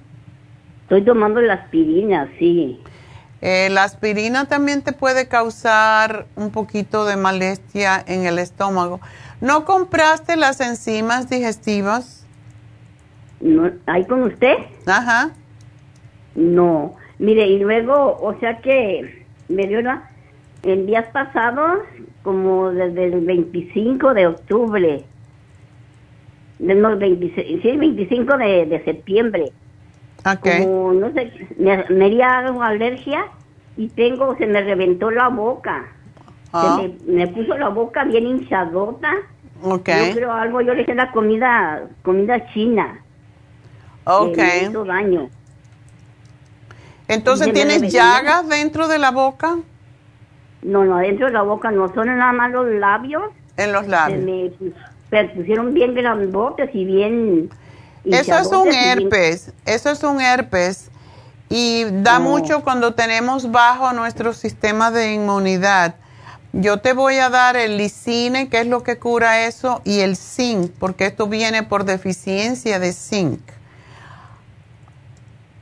Estoy tomando la aspirina, sí. Eh, la aspirina también te puede causar un poquito de molestia en el estómago. ¿No compraste las enzimas digestivas? No, ¿Ahí con usted? Ajá. No. Mire, y luego, o sea que me dio una, en días pasados, como desde el 25 de octubre, no, 26, sí, el 25 de, de septiembre, Ok. como, no sé, me, me dio algo alergia y tengo, se me reventó la boca. Ah, Se me, me puso la boca bien hinchadota. ok. Yo creo algo, yo le hice la comida, comida china. Ok. me hizo daño. Entonces, ¿tienes llagas dentro de la boca? No, no, adentro de la boca no son nada más los labios. En los labios. me me pusieron bien grandotes y bien... Eso es un bien- herpes, eso es un herpes y da mucho cuando tenemos bajo nuestro sistema de inmunidad. Yo te voy a dar el lisine, que es lo que cura eso, y el zinc, porque esto viene por deficiencia de zinc.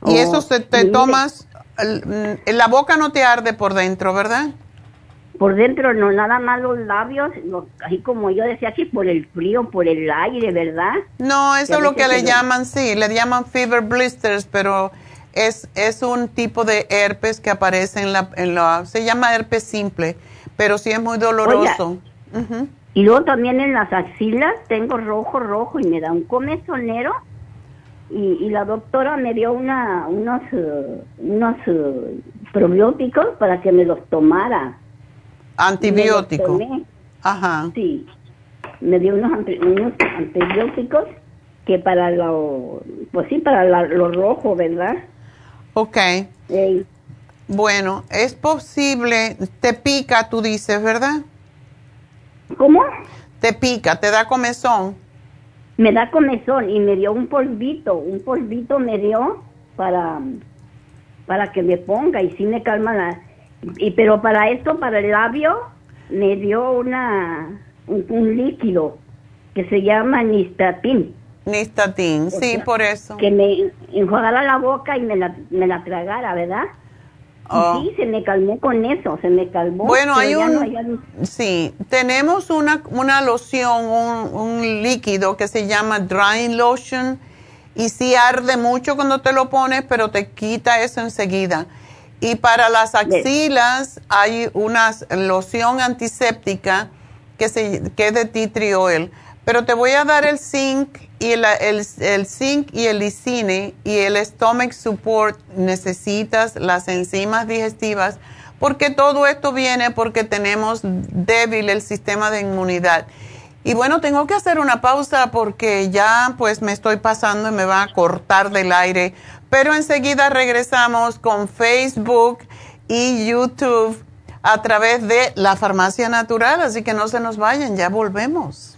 Y Oh, eso se te mire. tomas, mm, la boca no te arde por dentro, ¿verdad? Por dentro no, nada más los labios, los- así como yo decía aquí, por el frío, por el aire, ¿verdad? No, eso es lo que le llaman, sí, le llaman fever blisters, pero es, es un tipo de herpes que aparece en la, en la, se llama herpes simple, pero sí es muy doloroso. Y luego también en las axilas tengo rojo, rojo y me da un comezonero. Y, y la doctora me dio una, unos, eh, unos eh, probióticos para que me los tomara. Antibiótico. Ajá. Sí, me dio unos, anti- unos antibióticos que para lo, pues sí, para la- lo rojo, ¿verdad? Ok. Bueno, es posible, te pica, tú dices, ¿verdad? ¿Cómo? Te pica, te da comezón. Me da comezón y me dio un polvito, un polvito me dio para, para que me ponga y sí me calma la... Y, pero para esto, para el labio, me dio una, un, un líquido que se llama nistatin. Nistatin, sí, sea, por eso. que me enjuagara la boca y me la, me la tragara, ¿verdad? Y Oh. sí, se me calmó con eso, se me calmó. Bueno, hay un, no, sí, tenemos una, una loción, un, un líquido que se llama Drying Lotion y sí arde mucho cuando te lo pones, pero te quita eso enseguida. Y para las axilas hay una loción antiséptica que, se, que es de oil. Pero te voy a dar el zinc y el, el, el zinc y el lisine y el stomach support. Necesitas las enzimas digestivas porque todo esto viene porque tenemos débil el sistema de inmunidad. Y bueno, tengo que hacer una pausa porque ya pues me estoy pasando y me va a cortar del aire. Pero enseguida regresamos con Facebook y YouTube a través de la farmacia natural, así que no se nos vayan, ya volvemos.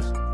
podcast.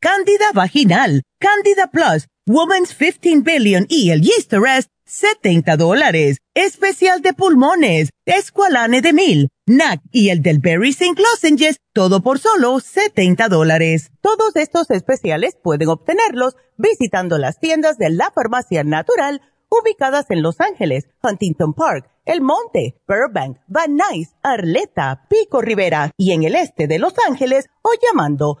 Cándida vaginal, Cándida Plus, Woman's 15 Billion y el Yeast Arrest, 70 dólares. Especial de pulmones, Esqualane de Mil, NAC y el del Berry St. Lozenges, todo por solo 70 dólares. Todos estos especiales pueden obtenerlos visitando las tiendas de la Farmacia Natural ubicadas en Los Ángeles, Huntington Park, El Monte, Burbank, Van Nuys, Arleta, Pico Rivera y en el este de Los Ángeles o llamando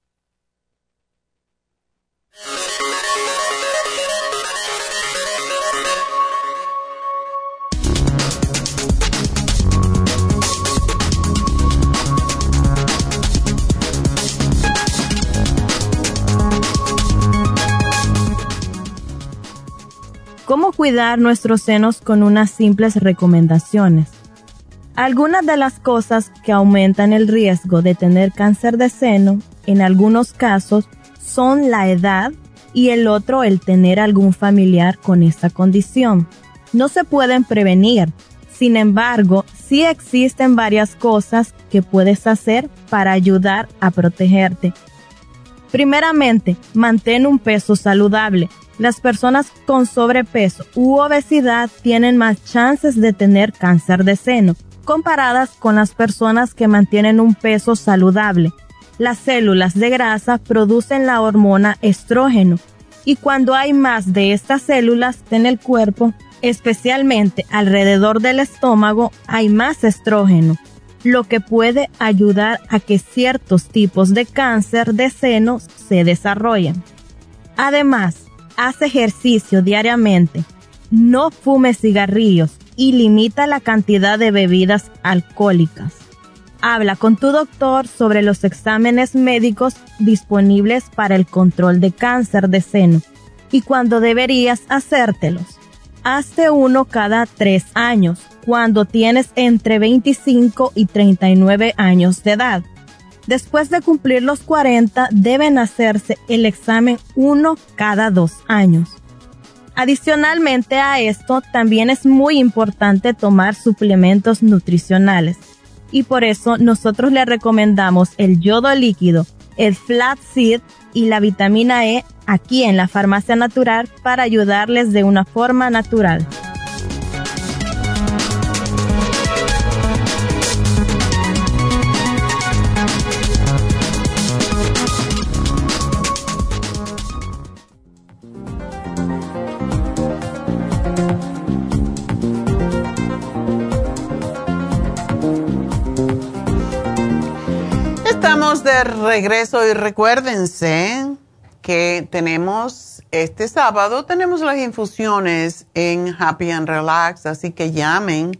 Cómo cuidar nuestros senos con unas simples recomendaciones. Algunas de las cosas que aumentan el riesgo de tener cáncer de seno, en algunos casos, son la edad y el otro el tener algún familiar con esta condición. No se pueden prevenir, sin embargo, sí existen varias cosas que puedes hacer para ayudar a protegerte. Primeramente, mantén un peso saludable las personas con sobrepeso u obesidad tienen más chances de tener cáncer de seno, comparadas con las personas que mantienen un peso saludable. Las células de grasa producen la hormona estrógeno y cuando hay más de estas células en el cuerpo, especialmente alrededor del estómago, hay más estrógeno, lo que puede ayudar a que ciertos tipos de cáncer de seno se desarrollen. Además, haz ejercicio diariamente, no fume cigarrillos y limita la cantidad de bebidas alcohólicas. Habla con tu doctor sobre los exámenes médicos disponibles para el control de cáncer de seno y cuando deberías hacértelos. Hazte uno cada tres años, cuando tienes entre 25 y 39 años de edad Después de cumplir los 40, deben hacerse el examen uno cada dos años. Adicionalmente a esto, también es muy importante tomar suplementos nutricionales. Y por eso nosotros le recomendamos el yodo líquido, el flaxseed y la vitamina E aquí en la Farmacia Natural para ayudarles de una forma natural. De regreso y recuérdense que tenemos este sábado, tenemos las infusiones en Happy and Relax, así que llamen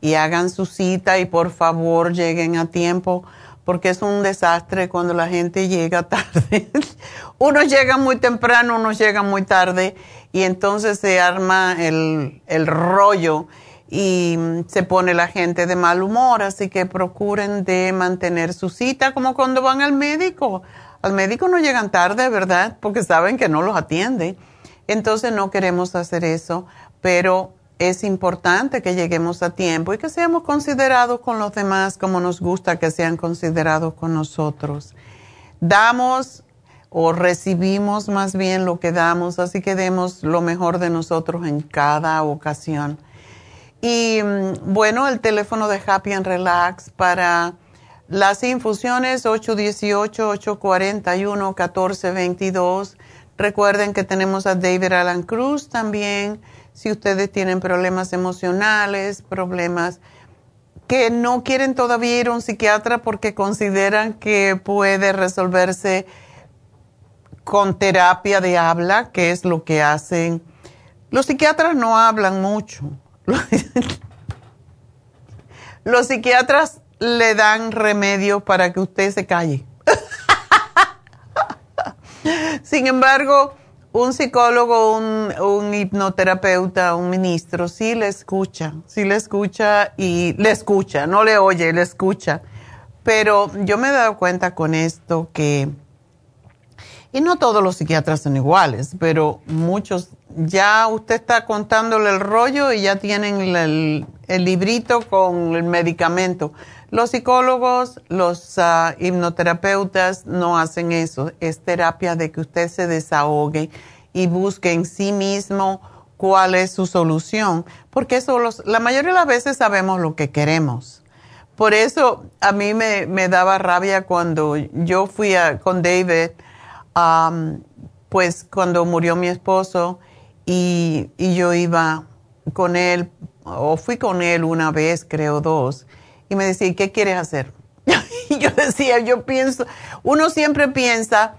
y hagan su cita y por favor lleguen a tiempo porque es un desastre cuando la gente llega tarde. unos llegan muy temprano, unos llegan muy tarde y entonces se arma el, el rollo y se pone la gente de mal humor, así que procuren de mantener su cita como cuando van al médico. Al médico no llegan tarde, ¿verdad? Porque saben que no los atiende. Entonces no queremos hacer eso, pero es importante que lleguemos a tiempo y que seamos considerados con los demás como nos gusta que sean considerados con nosotros. Damos o recibimos más bien lo que damos, así que demos lo mejor de nosotros en cada ocasión. Y mm, bueno, el teléfono de Happy and Relax para las infusiones 818-841-1422. Recuerden que tenemos a David Alan Cruz también. Si ustedes tienen problemas emocionales, problemas que no quieren todavía ir a un psiquiatra porque consideran que puede resolverse con terapia de habla, que es lo que hacen. Los psiquiatras no hablan mucho Los psiquiatras le dan remedio para que usted se calle. Sin embargo, un psicólogo, un, hipnoterapeuta, un ministro, sí le escucha, sí le escucha y le escucha, no le oye, le escucha. Pero yo me he dado cuenta con esto que, y no todos los psiquiatras son iguales, pero muchos ya usted está contándole el rollo y ya tienen el, librito con el medicamento. Los psicólogos, los ah, hipnoterapeutas no hacen eso. Es terapia de que usted se desahogue y busque en sí mismo cuál es su solución. Porque eso la mayoría de las veces sabemos lo que queremos. Por eso a mí me, daba rabia cuando yo fui con David, pues cuando murió mi esposo y, yo iba con él, o fui con él una vez, creo dos, y me decía, ¿qué quieres hacer? y yo decía, yo pienso, uno siempre piensa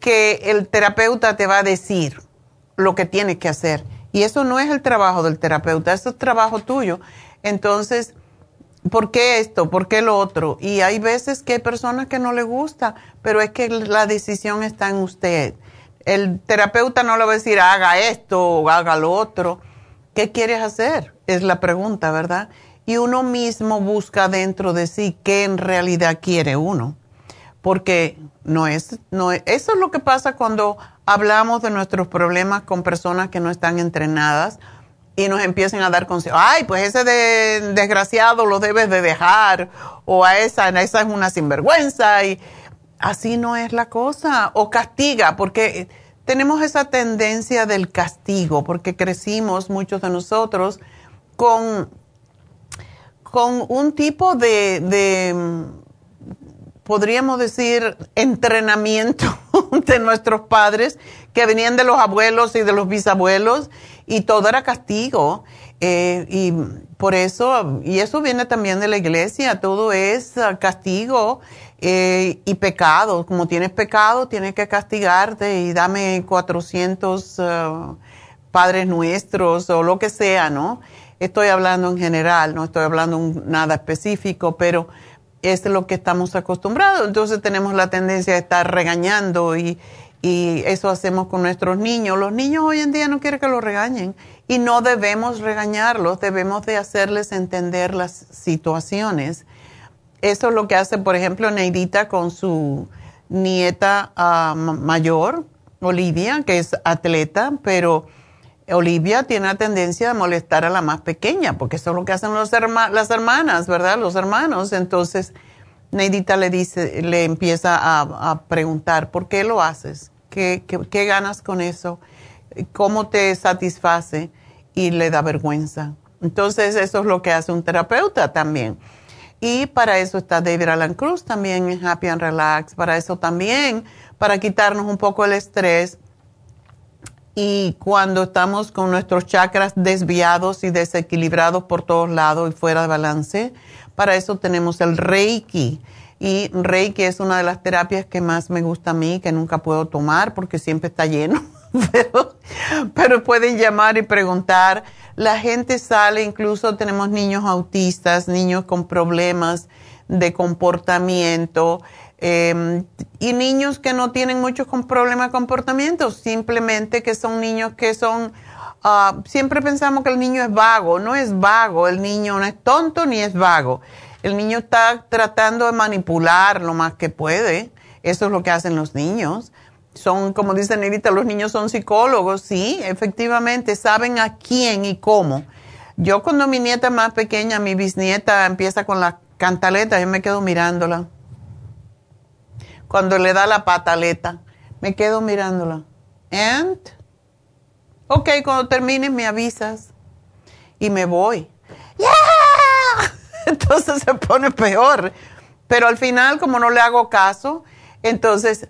que el terapeuta te va a decir lo que tienes que hacer. Y eso no es el trabajo del terapeuta, eso es trabajo tuyo. Entonces, ¿por qué esto? ¿Por qué lo otro? Y hay veces que hay personas que no le gusta, pero es que la decisión está en usted el terapeuta no le va a decir haga esto o haga lo otro. ¿Qué quieres hacer? Es la pregunta, ¿verdad? Y uno mismo busca dentro de sí qué en realidad quiere uno. Porque no es, no eso es lo que pasa cuando hablamos de nuestros problemas con personas que no están entrenadas y nos empiezan a dar consejos. Ay, pues ese desgraciado lo debes de dejar, o a esa, esa es una sinvergüenza, y así no es la cosa. O castiga, porque tenemos esa tendencia del castigo, porque crecimos muchos de nosotros con, con un tipo de, podríamos decir, entrenamiento de nuestros padres que venían de los abuelos y de los bisabuelos y todo era castigo. Eh, y por eso, y eso viene también de la iglesia, todo es ah, castigo eh, y pecado. Como tienes pecado, tienes que castigarte y dame 400 ah, padres nuestros o lo que sea, ¿no? Estoy hablando en general, no estoy hablando nada específico, pero es lo que estamos acostumbrados. Entonces tenemos la tendencia de estar regañando y, y eso hacemos con nuestros niños. Los niños hoy en día no quieren que los regañen y no debemos regañarlos, debemos de hacerles entender las situaciones. Eso es lo que hace, por ejemplo, Neidita con su nieta ah, mayor, Olivia, que es atleta, pero Olivia tiene la tendencia de molestar a la más pequeña, porque eso es lo que hacen los las hermanas, ¿verdad? Los hermanos. Entonces, Neidita le dice, le empieza a, preguntar, ¿por qué lo haces? ¿Qué, ¿Qué, ganas con eso? ¿Cómo te satisface? Y le da vergüenza. Entonces, eso es lo que hace un terapeuta también. Y para eso está David Alan Cruz también en Happy and Relax. Para eso también, para quitarnos un poco el estrés. Y cuando estamos con nuestros chakras desviados y desequilibrados por todos lados y fuera de balance, para eso tenemos el Reiki. Y Reiki es una de las terapias que más me gusta a mí, que nunca puedo tomar porque siempre está lleno. pero, pueden llamar y preguntar. La gente sale, incluso tenemos niños autistas, niños con problemas de comportamiento em, y niños que no tienen muchos problemas de comportamiento, simplemente que son niños que son Ah, siempre pensamos que el niño es vago, no es vago, el niño no es tonto ni es vago. El niño está tratando de manipular lo más que puede. Eso es lo que hacen los niños. Son, como dice Nerita, los niños son psicólogos, sí, efectivamente, saben a quién y cómo. Yo cuando mi nieta más pequeña, mi bisnieta, empieza con la cantaleta, yo me quedo mirándola. Cuando le da la pataleta, me quedo mirándola. And Ok, cuando termines me avisas y me voy. ¡Yeah! Entonces se pone peor. Pero al final, como no le hago caso, entonces,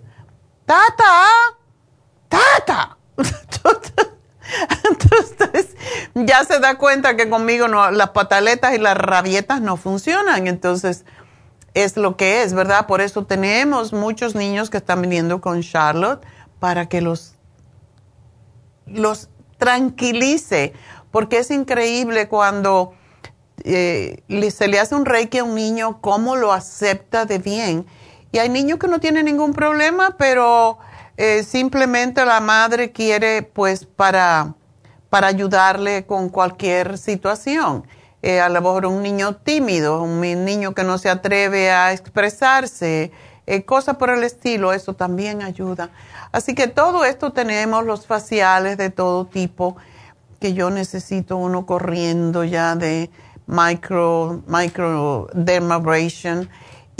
tata, tata. Entonces ya se da cuenta que conmigo no, las pataletas y las rabietas no funcionan. Entonces es lo que es, ¿verdad? Por eso tenemos muchos niños que están viniendo con Charlotte para que los los tranquilice, porque es increíble cuando eh, se le hace un reiki a un niño, cómo lo acepta de bien. Y hay niños que no tienen ningún problema, pero eh, simplemente la madre quiere, pues, para, para ayudarle con cualquier situación. Eh, a lo mejor un niño tímido, un niño que no se atreve a expresarse, cosas por el estilo, eso también ayuda. Así que todo esto tenemos, los faciales de todo tipo, que yo necesito uno corriendo ya de micro, micro dermabrasion.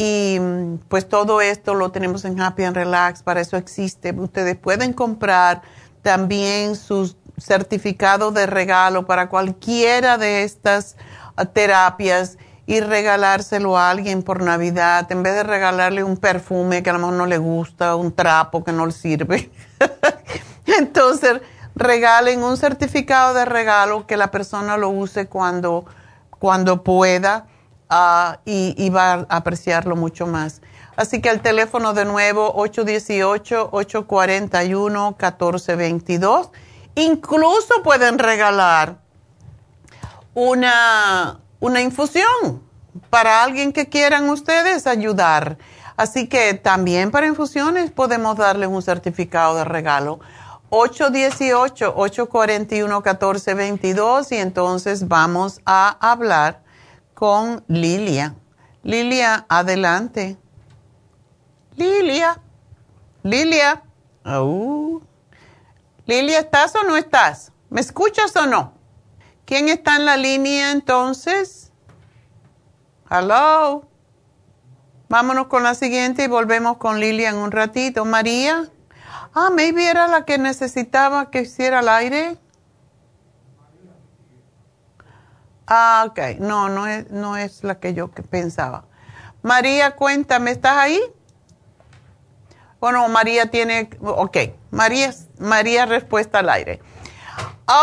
Y pues todo esto lo tenemos en Happy and Relax, para eso existe. Ustedes pueden comprar también sus certificados de regalo para cualquiera de estas ah, terapias y regalárselo a alguien por Navidad, en vez de regalarle un perfume que a lo mejor no le gusta, un trapo que no le sirve. Entonces, regalen un certificado de regalo que la persona lo use cuando, cuando pueda ah, y, va a apreciarlo mucho más. Así que el teléfono de nuevo, 818-841-1422. Incluso pueden regalar una una infusión para alguien que quieran ustedes ayudar. Así que también para infusiones podemos darles un certificado de regalo. 818-841-1422 y entonces vamos a hablar con Lilia. Lilia, adelante. Lilia. Lilia. Lilia, ¿estás o no estás? ¿Me escuchas o no? ¿Quién está en la línea entonces? Hello. Vámonos con la siguiente y volvemos con Lilia en un ratito. María. Ah, maybe era la que necesitaba que hiciera el aire. Ah, ok. No, no es, no es la que yo pensaba. María, cuéntame, ¿estás ahí? Bueno, María tiene, ok. María, María respuesta al aire.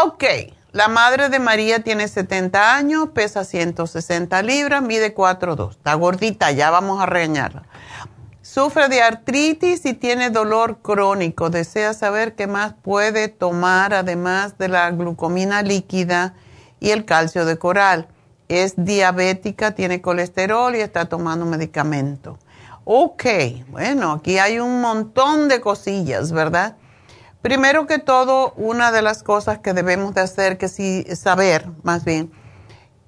Ok. La madre de María tiene 70 años, pesa 160 libras, mide 4'2". Está gordita, ya vamos a regañarla. Sufre de artritis y tiene dolor crónico. Desea saber qué más puede tomar además de la glucomina líquida y el calcio de coral. Es diabética, tiene colesterol y está tomando medicamento. Ok, bueno, aquí hay un montón de cosillas, ¿verdad? Primero que todo, una de las cosas que debemos de hacer, que si saber más bien,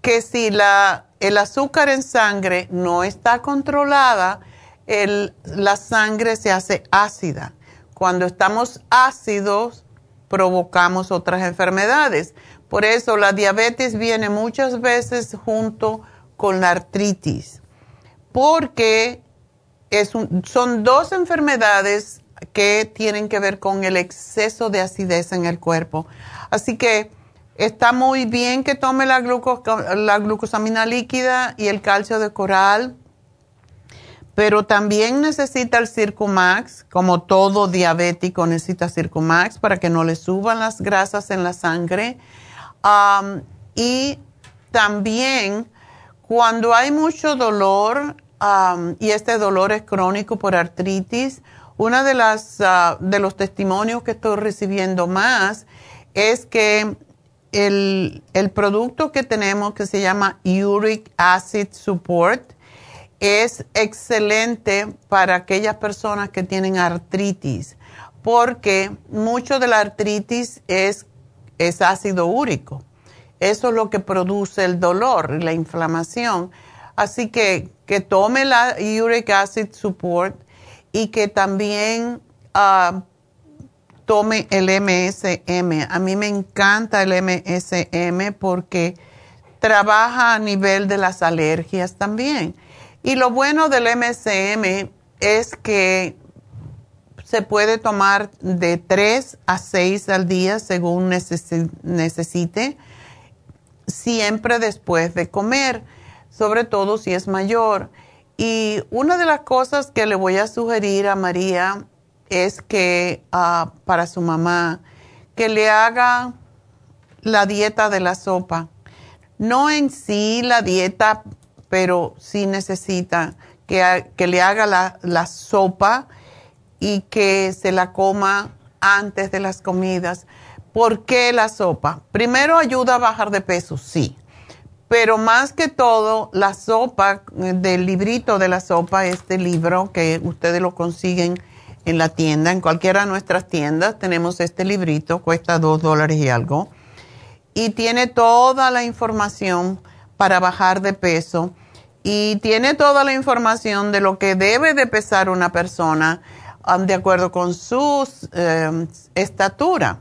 que si la, el azúcar en sangre no está controlada, el, la sangre se hace ácida. Cuando estamos ácidos, provocamos otras enfermedades. Por eso la diabetes viene muchas veces junto con la artritis. porque son dos enfermedades que tienen que ver con el exceso de acidez en el cuerpo. Así que está muy bien que tome la, la glucosamina líquida y el calcio de coral, pero también necesita el Circumax, como todo diabético necesita Circumax para que no le suban las grasas en la sangre. Y también cuando hay mucho dolor, y este dolor es crónico por artritis, uno de, ah, de los testimonios que estoy recibiendo más es que el, el, producto que tenemos que se llama Uric Acid Support es excelente para aquellas personas que tienen artritis, porque mucho de la artritis es, es ácido úrico. Eso es lo que produce el dolor y la inflamación. Así que que tome la Uric Acid Support y que también ah, tome el MSM. A mí me encanta el MSM porque trabaja a nivel de las alergias también. Y lo bueno del MSM es que se puede tomar de 3 a 6 al día según necesite, siempre después de comer, sobre todo si es mayor. Y una de las cosas que le voy a sugerir a María es que ah, para su mamá, que le haga la dieta de la sopa. No en sí la dieta, pero sí necesita que, que le haga la, la sopa y que se la coma antes de las comidas. ¿Por qué la sopa? Primero ayuda a bajar de peso, sí pero más que todo, la sopa, eh, del librito de la sopa, este libro que ustedes lo consiguen en la tienda, en cualquiera de nuestras tiendas, tenemos este librito, cuesta dos dólares y algo, y tiene toda la información para bajar de peso y tiene toda la información de lo que debe de pesar una persona de acuerdo con su eh, estatura.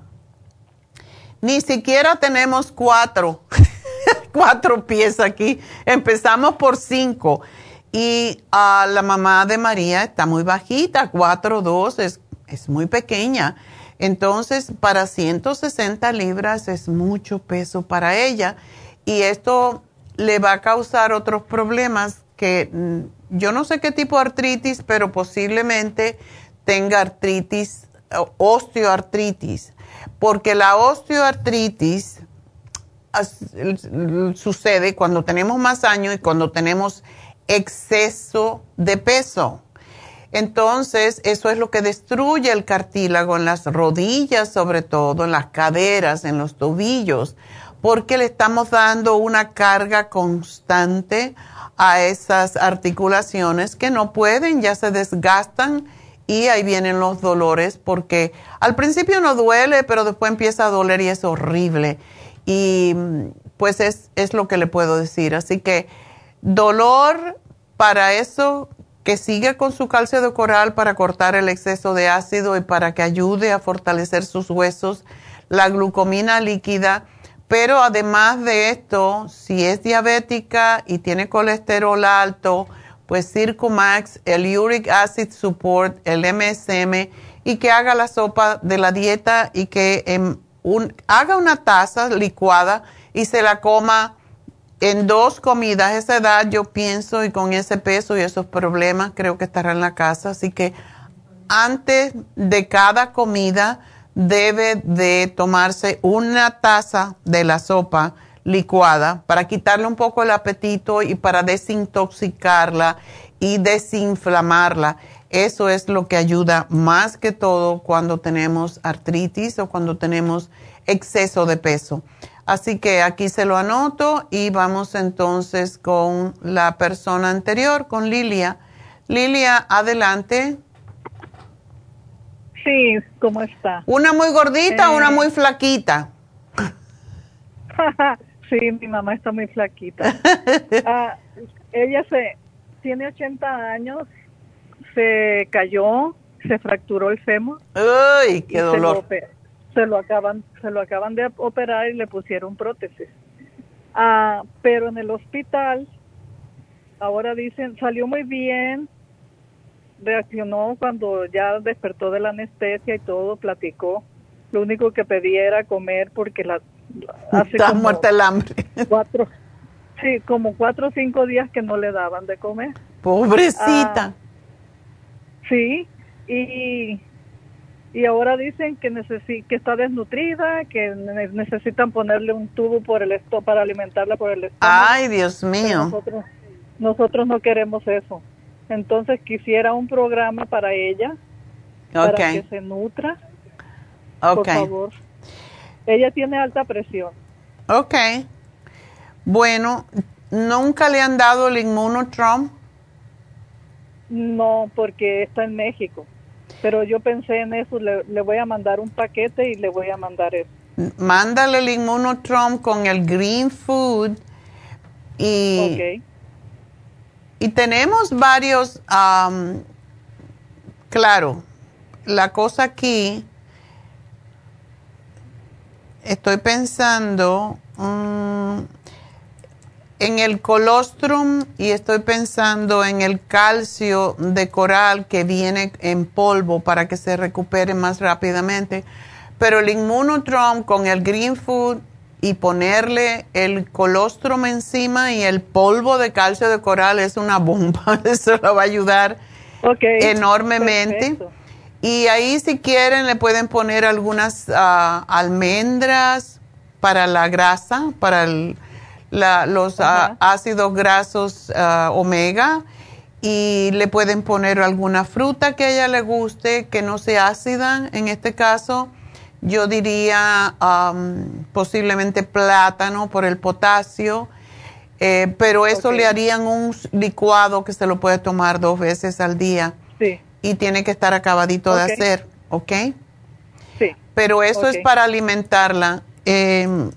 Ni siquiera tenemos cuatro. cuatro pies aquí. Empezamos por cinco. Y a la mamá de María está muy bajita, cuatro, dos, es, es muy pequeña. Entonces, para 160 libras es mucho peso para ella. Y esto le va a causar otros problemas que mm, yo no sé qué tipo de artritis, pero posiblemente tenga artritis, osteoartritis. Porque la osteoartritis sucede cuando tenemos más años y cuando tenemos exceso de peso. Entonces, eso es lo que destruye el cartílago en las rodillas, sobre todo, en las caderas, en los tobillos, porque le estamos dando una carga constante a esas articulaciones que no pueden, ya se desgastan y ahí vienen los dolores, porque al principio no duele, pero después empieza a doler y es horrible. Y pues es, es lo que le puedo decir. Así que dolor para eso, que siga con su calcio de coral para cortar el exceso de ácido y para que ayude a fortalecer sus huesos, la glucomina líquida. Pero además de esto, si es diabética y tiene colesterol alto, pues Circumax, el Uric Acid Support, el MSM y que haga la sopa de la dieta y que em, haga una taza licuada y se la coma en dos comidas. esa edad yo pienso y con ese peso y esos problemas creo que estará en la casa. Así que antes de cada comida debe de tomarse una taza de la sopa licuada para quitarle un poco el apetito y para desintoxicarla y desinflamarla. Eso es lo que ayuda más que todo cuando tenemos artritis o cuando tenemos exceso de peso. Así que aquí se lo anoto y vamos entonces con la persona anterior, con Lilia. Lilia, adelante. Sí, ¿cómo está? ¿Una muy gordita o una eh. muy flaquita? sí, mi mamá está muy flaquita. Ah, ella se tiene 80 años se cayó, se fracturó el fémur. ¡Ay, qué dolor! Se lo, acaban, se lo acaban de operar y le pusieron prótesis. Ah, pero en el hospital ahora dicen, salió muy bien, reaccionó cuando ya despertó de la anestesia y todo, platicó. Lo único que pedía era comer porque la hace Está como muerta el hambre. cuatro, sí, como cuatro o cinco días que no le daban de comer. Pobrecita. Ah, sí, y, y ahora dicen que necesi que está desnutrida, que ne- necesitan ponerle un tubo por el esto para alimentarla por el estómago. Ay, Dios mío. Nosotros, nosotros no queremos eso. Entonces quisiera un programa para ella, para que se nutra, por ok, favor. Ella tiene alta presión. ok. Bueno, ¿nunca le han dado el inmunotrom? No, porque está en México. Pero yo pensé en eso, le, le voy a mandar un paquete y le voy a mandar eso. Mándale el inmunotrom con el green food y, Ok. y tenemos varios, claro, la cosa aquí, estoy pensando mm, en el colostrum y estoy pensando en el calcio de coral que viene en polvo para que se recupere más rápidamente. Pero el inmunotrom con el green food y ponerle el colostrum encima y el polvo de calcio de coral es una bomba. Eso lo va a ayudar Ok. enormemente. Perfecto. Y ahí si quieren le pueden poner algunas ah, almendras para la grasa, para el- la- los ah, ácidos grasos ah, omega. Y le pueden poner alguna fruta que a ella le guste, que no sea ácida en este caso. Yo diría am, posiblemente plátano por el potasio. Eh, pero eso le harían un licuado que se lo puede tomar dos veces al día Sí, y tiene que estar acabadito de hacer, ¿ok? sí. Pero eso es para alimentarla. Eh,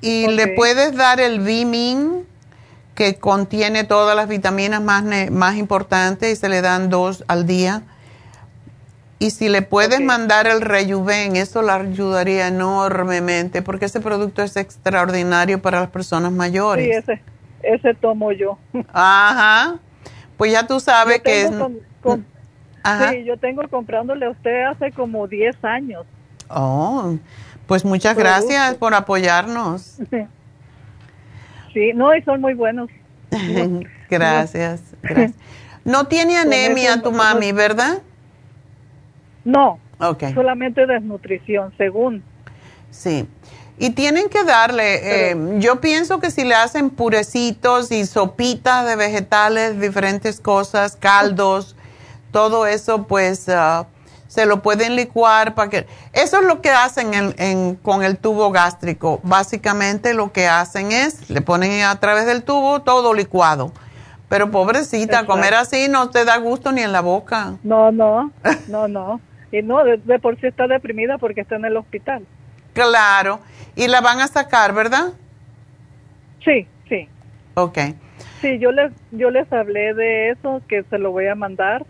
y le puedes dar el Bimin, que contiene todas las vitaminas más, más importantes y se le dan dos al día. Y si le puedes mandar el Rejuven, eso la ayudaría enormemente porque ese producto es extraordinario para las personas mayores. Sí, ese, ese tomo yo. Ajá. Pues ya tú sabes Yo que con- con- Ajá. Sí, yo tengo comprándole a usted hace como 10 años. Oh, pues muchas gracias por apoyarnos. Sí, no, y son muy buenos. gracias, gracias. No tiene anemia tu mami, ¿verdad? No, Ok, solamente desnutrición, según. sí. Y tienen que darle, eh, yo pienso que si le hacen purecitos y sopitas de vegetales, diferentes cosas, caldos, todo eso, pues ah, se lo pueden licuar para que... Eso es lo que hacen en- en- con el tubo gástrico. Básicamente lo que hacen es, le ponen a través del tubo todo licuado. Pero pobrecita, Exacto. comer así no te da gusto ni en la boca. No, no, no, no. Y no, de, de por sí está deprimida porque está en el hospital. Claro. Y la van a sacar, ¿verdad? Sí, sí. Ok, Sí, yo les, yo les hablé de eso, que se lo voy a mandar.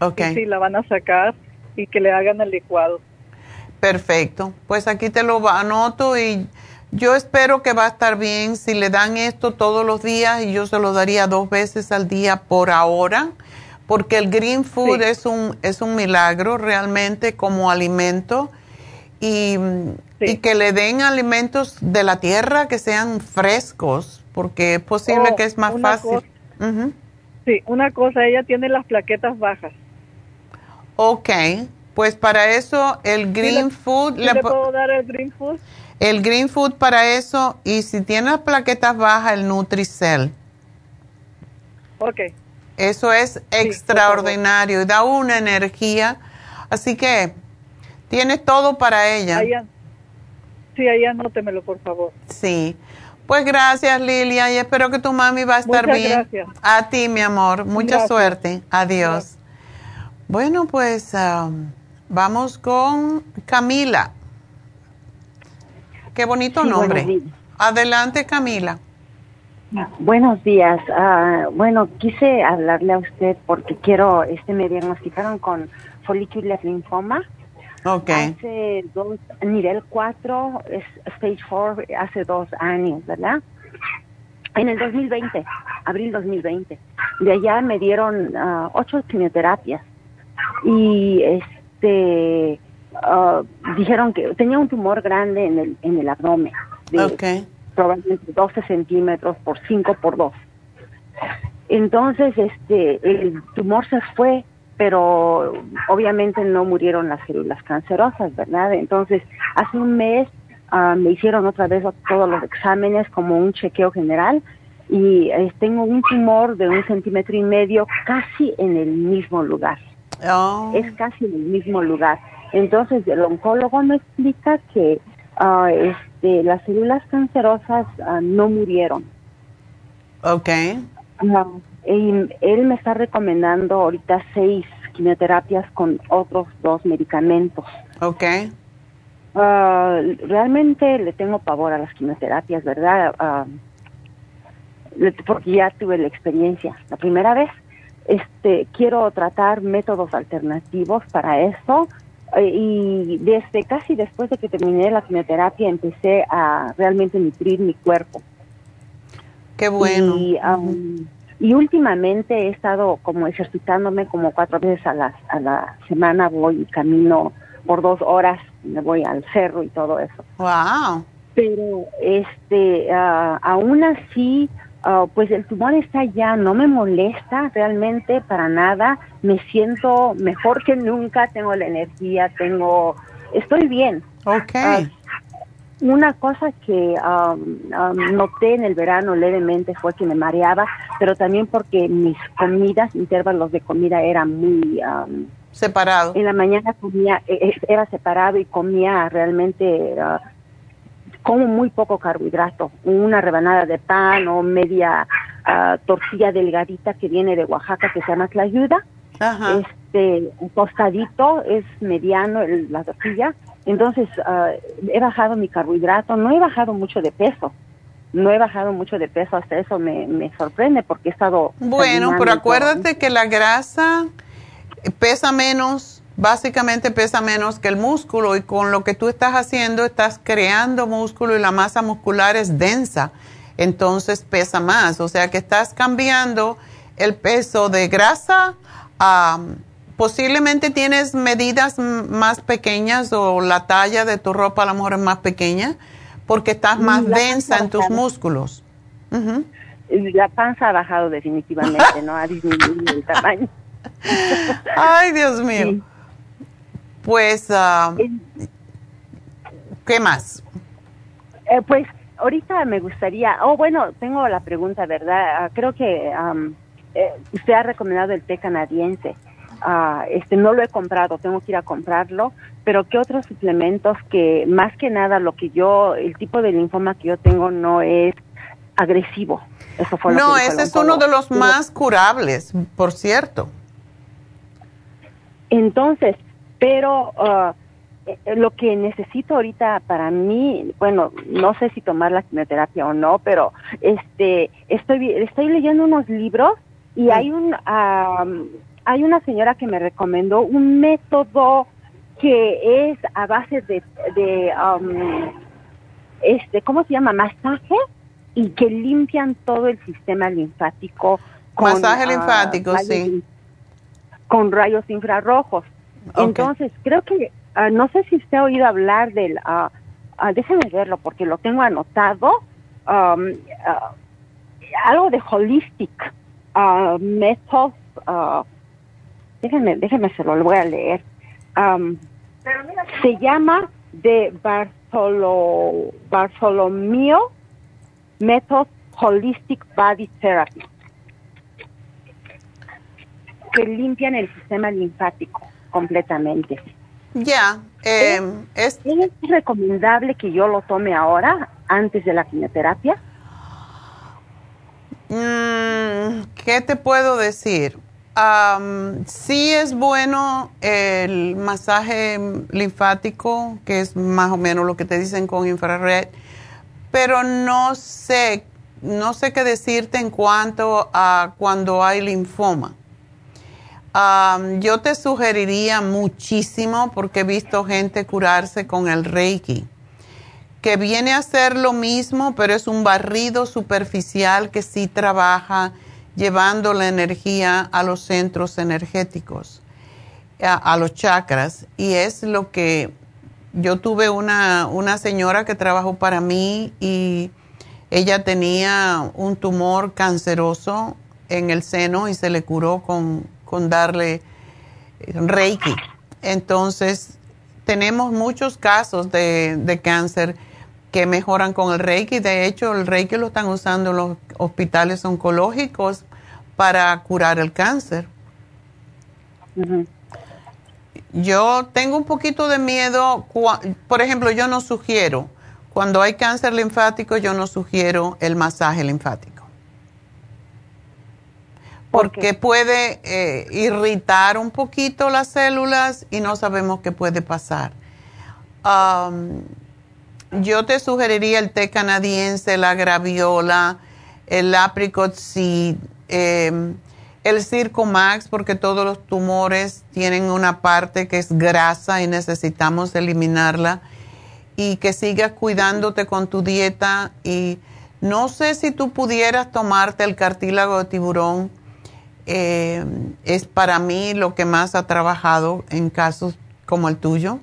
Ok. Y sí, la van a sacar y que le hagan el licuado. Perfecto. Pues aquí te lo anoto y yo espero que va a estar bien si le dan esto todos los días y yo se lo daría dos veces al día por ahora, porque el green food Sí. es un es un milagro realmente como alimento y, Sí. y que le den alimentos de la tierra que sean frescos, porque es posible Oh, que es más fácil. cosa. Sí, una cosa, ella tiene las plaquetas bajas. Ok, pues para eso el ¿Sí green food ¿sí le puedo dar el green food? El Green Food para eso, y si tiene las plaquetas bajas, el Nutricel. Ok, Eso es extraordinario y da una energía. Así que tienes todo para ella. an- sí, ahí anótemelo, por favor. Sí. Pues gracias, Lilia, y espero que tu mami va a estar Muchas bien. gracias. A ti, mi amor. Mucha Gracias. suerte. Adiós. Bueno, pues um, vamos con Camila. Qué bonito Sí, nombre. Adelante, Camila. Buenos días. Ah, bueno, quise hablarle a usted porque quiero, este, me diagnosticaron con folículo linfoma. Ok. Hace dos, nivel 4, es stage 4, hace dos años, ¿verdad? En el 2020. abril 2020. De allá me dieron ah, ocho quimioterapias y este ah, dijeron que tenía un tumor grande en el, en el abdomen. De Probablemente 12 centímetros por 5 por 2. Entonces, este, el tumor se fue, pero obviamente no murieron las células cancerosas, ¿verdad? Entonces, hace un mes ah, me hicieron otra vez todos los exámenes como un chequeo general y eh, tengo un tumor de un centímetro y medio casi en el mismo lugar. Oh. Es casi en el mismo lugar. Entonces, el oncólogo me explica que ah, este, las células cancerosas ah, no murieron. Ok. y él me está recomendando ahorita seis quimioterapias con otros dos medicamentos. Ok. Ah, realmente le tengo pavor a las quimioterapias, ¿verdad? porque ya tuve la experiencia la primera vez este, quiero tratar métodos alternativos para eso eh, y desde casi después de que terminé la quimioterapia empecé a realmente nutrir mi cuerpo. Qué bueno. Y, y últimamente he estado como ejercitándome como cuatro veces a la, a la semana, voy y camino por dos horas, me voy al cerro y todo eso. Wow. Pero este, uh, aún así Ah, pues el tumor está ya, no me molesta realmente para nada, me siento mejor que nunca, tengo la energía, tengo, estoy bien. Ok. Ah, una cosa que noté en el verano levemente fue que me mareaba, pero también porque mis comidas, intervalos de comida eran muy... separado. En la mañana comía, e, e, era separado y comía realmente como muy poco carbohidrato, una rebanada de pan o media ah, tortilla delgadita que viene de Oaxaca que se llama tlayuda. Este, un tostadito es mediano la tortilla. Entonces, ah, he bajado mi carbohidrato, no he bajado mucho de peso. No he bajado mucho de peso, hasta eso me, me sorprende porque he estado... Bueno, pero acuérdate que la grasa pesa menos básicamente pesa menos que el músculo y con lo que tú estás haciendo estás creando músculo y la masa muscular es densa, entonces pesa más. O sea que estás cambiando el peso de grasa a... Posiblemente tienes medidas más pequeñas o la talla de tu ropa a lo mejor es más pequeña porque estás más densa en tus músculos. La panza ha bajado definitivamente, ¿no? Ha disminuido el tamaño. Ay, Dios mío. Pues, ah, ¿qué más? Eh, pues ahorita me gustaría, oh bueno, tengo la pregunta, ¿verdad? Ah, creo que eh, usted ha recomendado el té canadiense. Ah, este no lo he comprado, tengo que ir a comprarlo, pero ¿qué otros suplementos que más que nada lo que yo, el tipo de linfoma que yo tengo no es agresivo? Eso fue no, ese es uno de los más curables, por cierto. Entonces, pero uh, lo que necesito ahorita para mí, bueno, no sé si tomar la quimioterapia o no, pero este, estoy, estoy leyendo unos libros y hay un, hay una señora que me recomendó un método que es a base de, de um, este, ¿cómo se llama? Masaje y que limpian todo el sistema linfático. Masaje ah, linfático, sí. Con rayos infrarrojos. Entonces, creo que, ah, no sé si usted ha oído hablar del, uh, déjeme verlo porque lo tengo anotado, um, algo de holistic methods, déjeme, déjeme se lo voy a leer. Um, se llama de Bartholo, Bartholomew Method Holistic Body Therapy que limpian el sistema linfático completamente. Ya, eh, ¿Es, recomendable que yo lo tome ahora, antes de la quimioterapia? Mm, ¿Qué te puedo decir? Um, sí es bueno el masaje linfático, que es más o menos lo que te dicen con infrared, pero no sé, no sé qué decirte en cuanto a cuando hay linfoma yo te sugeriría muchísimo, porque he visto gente curarse con el Reiki, que viene a ser lo mismo, pero es un barrido superficial que sí trabaja llevando la energía a los centros energéticos, a, los chakras. Y es lo que yo tuve una, una señora que trabajó para mí y ella tenía un tumor canceroso en el seno y se le curó con, darle Reiki. Entonces, tenemos muchos casos de, de, cáncer que mejoran con el Reiki. De hecho, el Reiki lo están usando en los hospitales oncológicos para curar el cáncer. Yo tengo un poquito de miedo, por ejemplo, yo no sugiero cuando hay cáncer linfático, yo no sugiero el masaje linfático. Porque puede eh, irritar un poquito las células y no sabemos qué puede pasar. yo te sugeriría el té canadiense, la graviola, el apricot seed, em, el Circo Max, porque todos los tumores tienen una parte que es grasa y necesitamos eliminarla y que sigas cuidándote con tu dieta y no sé si tú pudieras tomarte el cartílago de tiburón. Eh, es para mí lo que más ha trabajado en casos como el tuyo.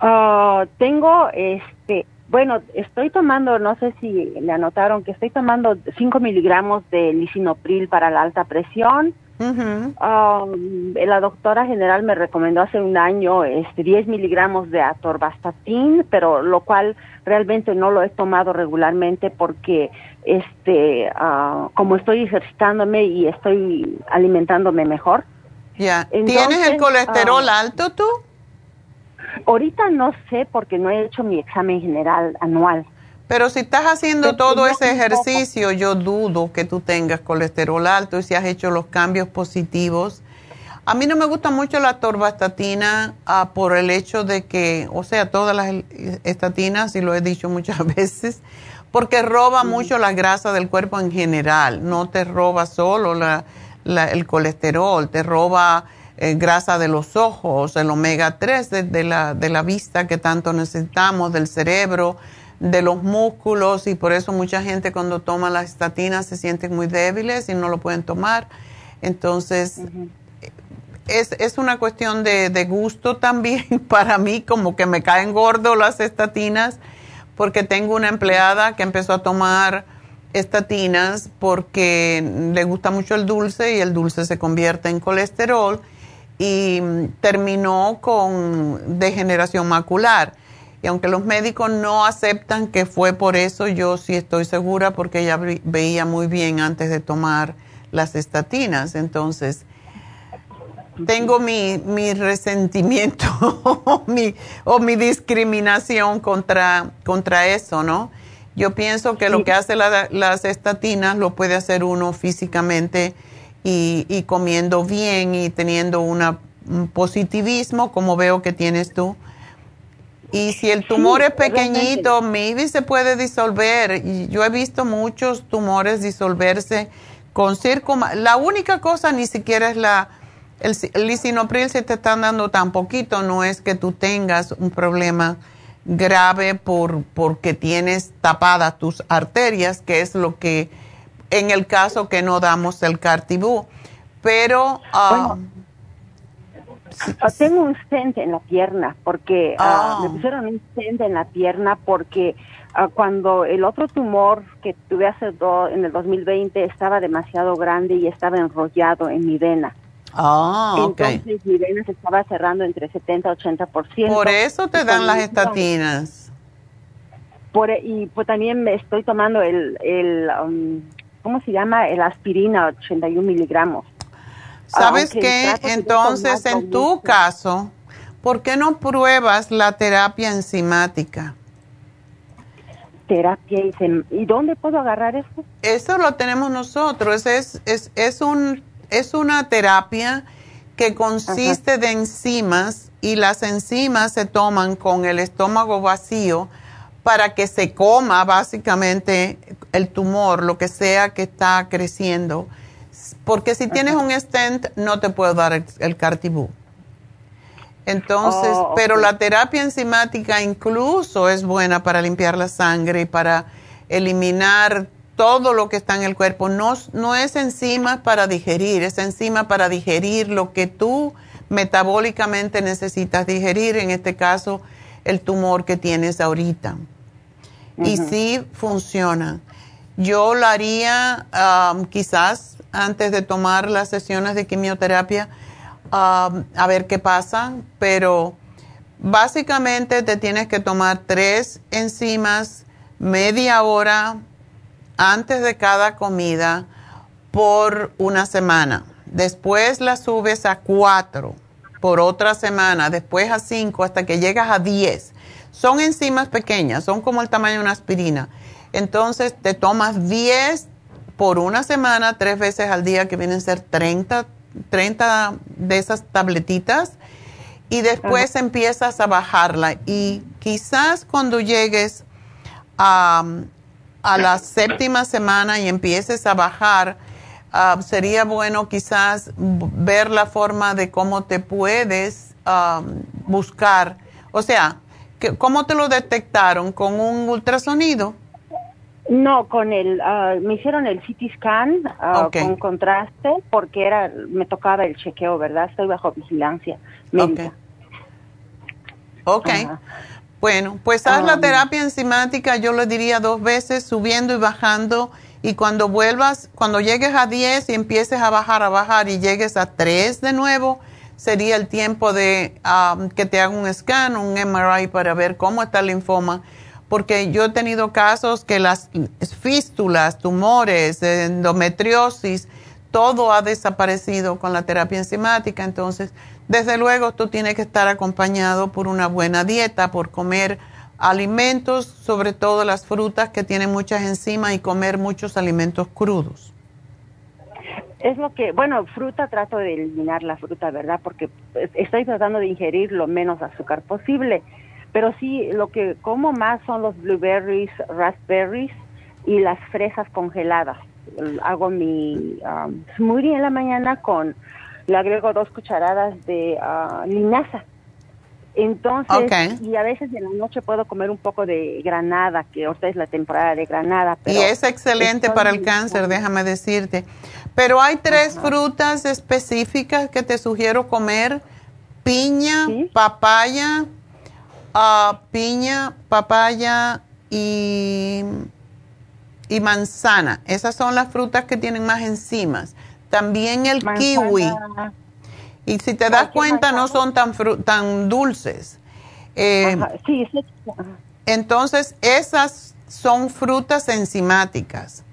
Ah, tengo, este, bueno, estoy tomando, no sé si le anotaron que estoy tomando 5 miligramos de lisinopril para la alta presión Um, la doctora general me recomendó hace un año este, 10 miligramos de atorvastatin, pero lo cual realmente no lo he tomado regularmente porque este, uh, como estoy ejercitándome y estoy alimentándome mejor. Ya. ¿Tienes el colesterol ah, alto tú? Ahorita no sé porque no he hecho mi examen general anual. Pero si estás haciendo todo ese ejercicio, yo dudo que tú tengas colesterol alto y si has hecho los cambios positivos. A mí no me gusta mucho la torvastatina ah, por el hecho de que, o sea, todas las estatinas, y lo he dicho muchas veces, porque roba mucho la grasa del cuerpo en general. No te roba solo el colesterol, te roba eh, grasa de los ojos, el omega 3 la, de la vista que tanto necesitamos, del cerebro de los músculos y por eso mucha gente cuando toma las estatinas se sienten muy débiles y no lo pueden tomar. Entonces, es, es, una cuestión de, de, gusto también para mí, como que me caen gordo las estatinas, porque tengo una empleada que empezó a tomar estatinas porque le gusta mucho el dulce y el dulce se convierte en colesterol y terminó con degeneración macular y aunque los médicos no aceptan que fue por eso, yo sí estoy segura porque ella veía muy bien antes de tomar las estatinas. Entonces, tengo mi, mi resentimiento mi, o mi discriminación contra, contra eso, ¿no? Yo pienso que lo que hace las estatinas lo puede hacer uno físicamente y, y comiendo bien y teniendo una, un positivismo como veo que tienes tú y si el tumor es pequeñito, maybe se puede disolver. Y yo he visto muchos tumores disolverse con circo. La única cosa ni siquiera es la el, lisinopril si te están dando tan poquito, no es que tú tengas un problema grave por porque tienes tapadas tus arterias, que es lo que en el caso que no damos el cartibú. Pero Ah, tengo un stent en la pierna porque ah, me ah. pusieron un stent en la pierna porque cuando el otro tumor que tuve hace en el 2020 estaba demasiado grande y estaba enrollado en mi vena. Ah, Entonces mi vena se estaba cerrando entre 70 y 80%. Por eso te dan las estatinas. Por, y pues también me estoy tomando el, el um, ¿cómo se llama? El aspirina, 81 miligramos. ¿Sabes qué? Entonces, en tu caso, ¿por qué no pruebas la terapia enzimática? Terapia ¿Y dónde puedo agarrar eso? Eso lo tenemos nosotros. Es, es, es, un, es una terapia que consiste de enzimas y las enzimas se toman con el estómago vacío para que se coma básicamente el tumor, lo que sea que está creciendo porque si tienes un stent, no te puedo dar el, el cartibú. Entonces, Oh, pero la terapia enzimática incluso es buena para limpiar la sangre y para eliminar todo lo que está en el cuerpo. No, no es enzima para digerir, es enzima para digerir lo que tú metabólicamente necesitas digerir, en este caso el tumor que tienes ahorita. Y sí funciona. Yo la haría um, quizás antes de tomar las sesiones de quimioterapia, um, a ver qué pasa, pero básicamente te tienes que tomar tres enzimas media hora antes de cada comida por una semana. Después la subes a cuatro por otra semana, después a cinco hasta que llegas a diez. Son enzimas pequeñas, son como el tamaño de una aspirina. Entonces te tomas 10 por una semana, tres veces al día, que vienen a ser 30, 30 de esas tabletitas. Y después empiezas a bajarla. Y quizás cuando llegues a, a la séptima semana y empieces a bajar, sería bueno quizás ver la forma de cómo te puedes buscar. O sea, que- ¿cómo te lo detectaron? ¿Con un ultrasonido? No, con el, ah, me hicieron el CT scan Ok. con contraste porque era, me tocaba el chequeo, ¿verdad? Estoy bajo vigilancia médica. Ok. Ajá. Bueno, pues haz la Um, terapia enzimática, yo le diría dos veces, subiendo y bajando. Y cuando vuelvas, cuando llegues a 10 y empieces a bajar, a bajar y llegues a 3 de nuevo, sería el tiempo de um, que te haga un scan, un MRI para ver cómo está el linfoma. Porque yo he tenido casos que las fístulas, tumores, endometriosis, todo ha desaparecido con la terapia enzimática. Entonces, desde luego, tú tienes que estar acompañado por una buena dieta, por comer alimentos, sobre todo las frutas que tienen muchas enzimas y comer muchos alimentos crudos. Es lo que, bueno, fruta trato de eliminar la fruta, ¿verdad? Porque pues, estoy tratando de ingerir lo menos azúcar posible. Pero sí, lo que como más son los blueberries, raspberries y las fresas congeladas. El- Hago mi um, smoothie en la mañana con, le agrego dos cucharadas de ah, linaza. Entonces, y a veces en la noche puedo comer un poco de granada, que ahorita es la temporada de granada. Y pero es excelente para el cáncer, déjame decirte. Pero hay tres frutas específicas que te sugiero comer. Piña, papaya, piña, papaya y, y manzana. Esas son las frutas que tienen más enzimas. También el kiwi. Y si te das cuenta, no son tan, fru- tan dulces. Eh, sí, entonces, esas son frutas enzimáticas.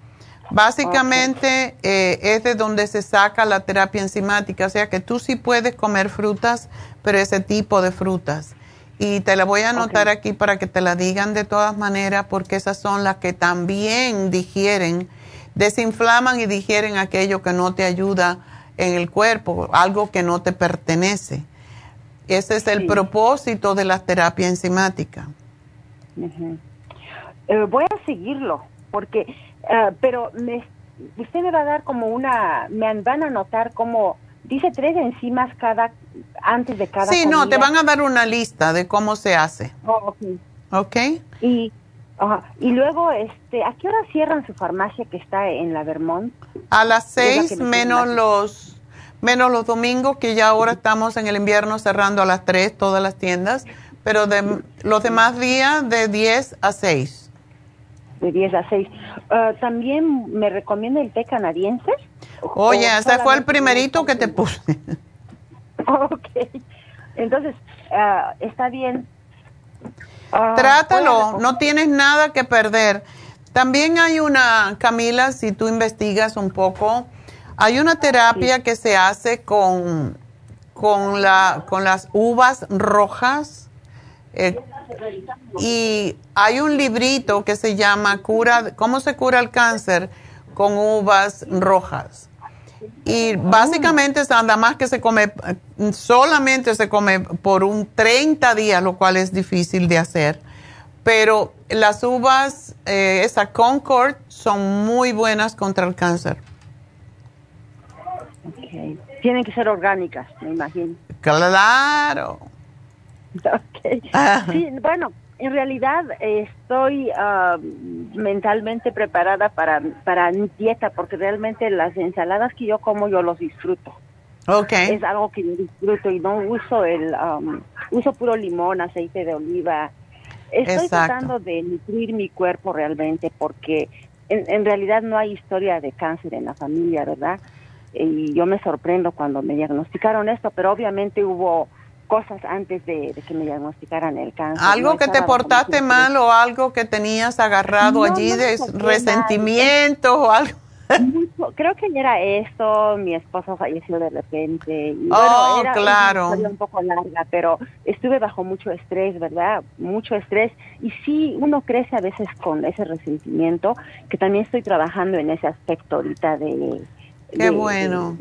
Básicamente eh, es de donde se saca la terapia enzimática, o sea que tú sí puedes comer frutas, pero ese tipo de frutas. Y te la voy a anotar aquí para que te la digan de todas maneras, porque esas son las que también digieren, desinflaman y digieren aquello que no te ayuda en el cuerpo, algo que no te pertenece. Ese es el propósito de la terapia enzimática. Eh, voy a seguirlo, porque, eh, pero me, usted me va a dar como una, me van a anotar como, dice tres enzimas cada, antes de cada Sí, no, te comida. van a dar una lista de cómo se hace. Oh, ok. ¿Ok? Y, ajá, y luego, este, ¿a qué hora cierran su farmacia que está en la Vermont? A las la seis me menos los, menos los domingos, que ya ahora estamos en el invierno cerrando a las tres todas las tiendas, pero de los demás días de 10 a 6. De 10 a 6. Ah, También me recomienda el té canadiense. Oye, ¿O ese fue el primerito que te puse. Ok. Entonces, ah, está bien. Ah, Trátalo, a no tienes nada que perder. También hay una, Camila, si tú investigas un poco, hay una terapia que se hace con, con, la, con las uvas rojas. eh, y hay un librito que se llama cura, ¿Cómo se cura el cáncer con uvas rojas? Y básicamente es nada más que se come, solamente se come por un 30 días, lo cual es difícil de hacer. Pero las uvas, eh, esa Concord, son muy buenas contra el cáncer. Tienen que ser orgánicas, me imagino. Claro, Ah. Sí, bueno, en realidad estoy ah, mentalmente preparada para, para dieta porque realmente las ensaladas que yo como yo los disfruto. Okay. Es algo que yo disfruto y no uso el um, uso puro limón, aceite de oliva. Estoy tratando de nutrir mi cuerpo realmente porque en, en realidad no hay historia de cáncer en la familia, ¿verdad? Y yo me sorprendo cuando me diagnosticaron esto, pero obviamente hubo cosas antes de, que me diagnosticaran el cáncer. ¿Algo que te portaste mal o algo que tenías agarrado allí de resentimiento o algo? creo que era esto, mi esposo falleció de repente. Y, oh, era claro. un poco larga, pero estuve bajo mucho estrés, ¿verdad? Mucho estrés. Y sí, uno crece a veces con ese resentimiento, que también estoy trabajando en ese aspecto ahorita de... Qué bueno.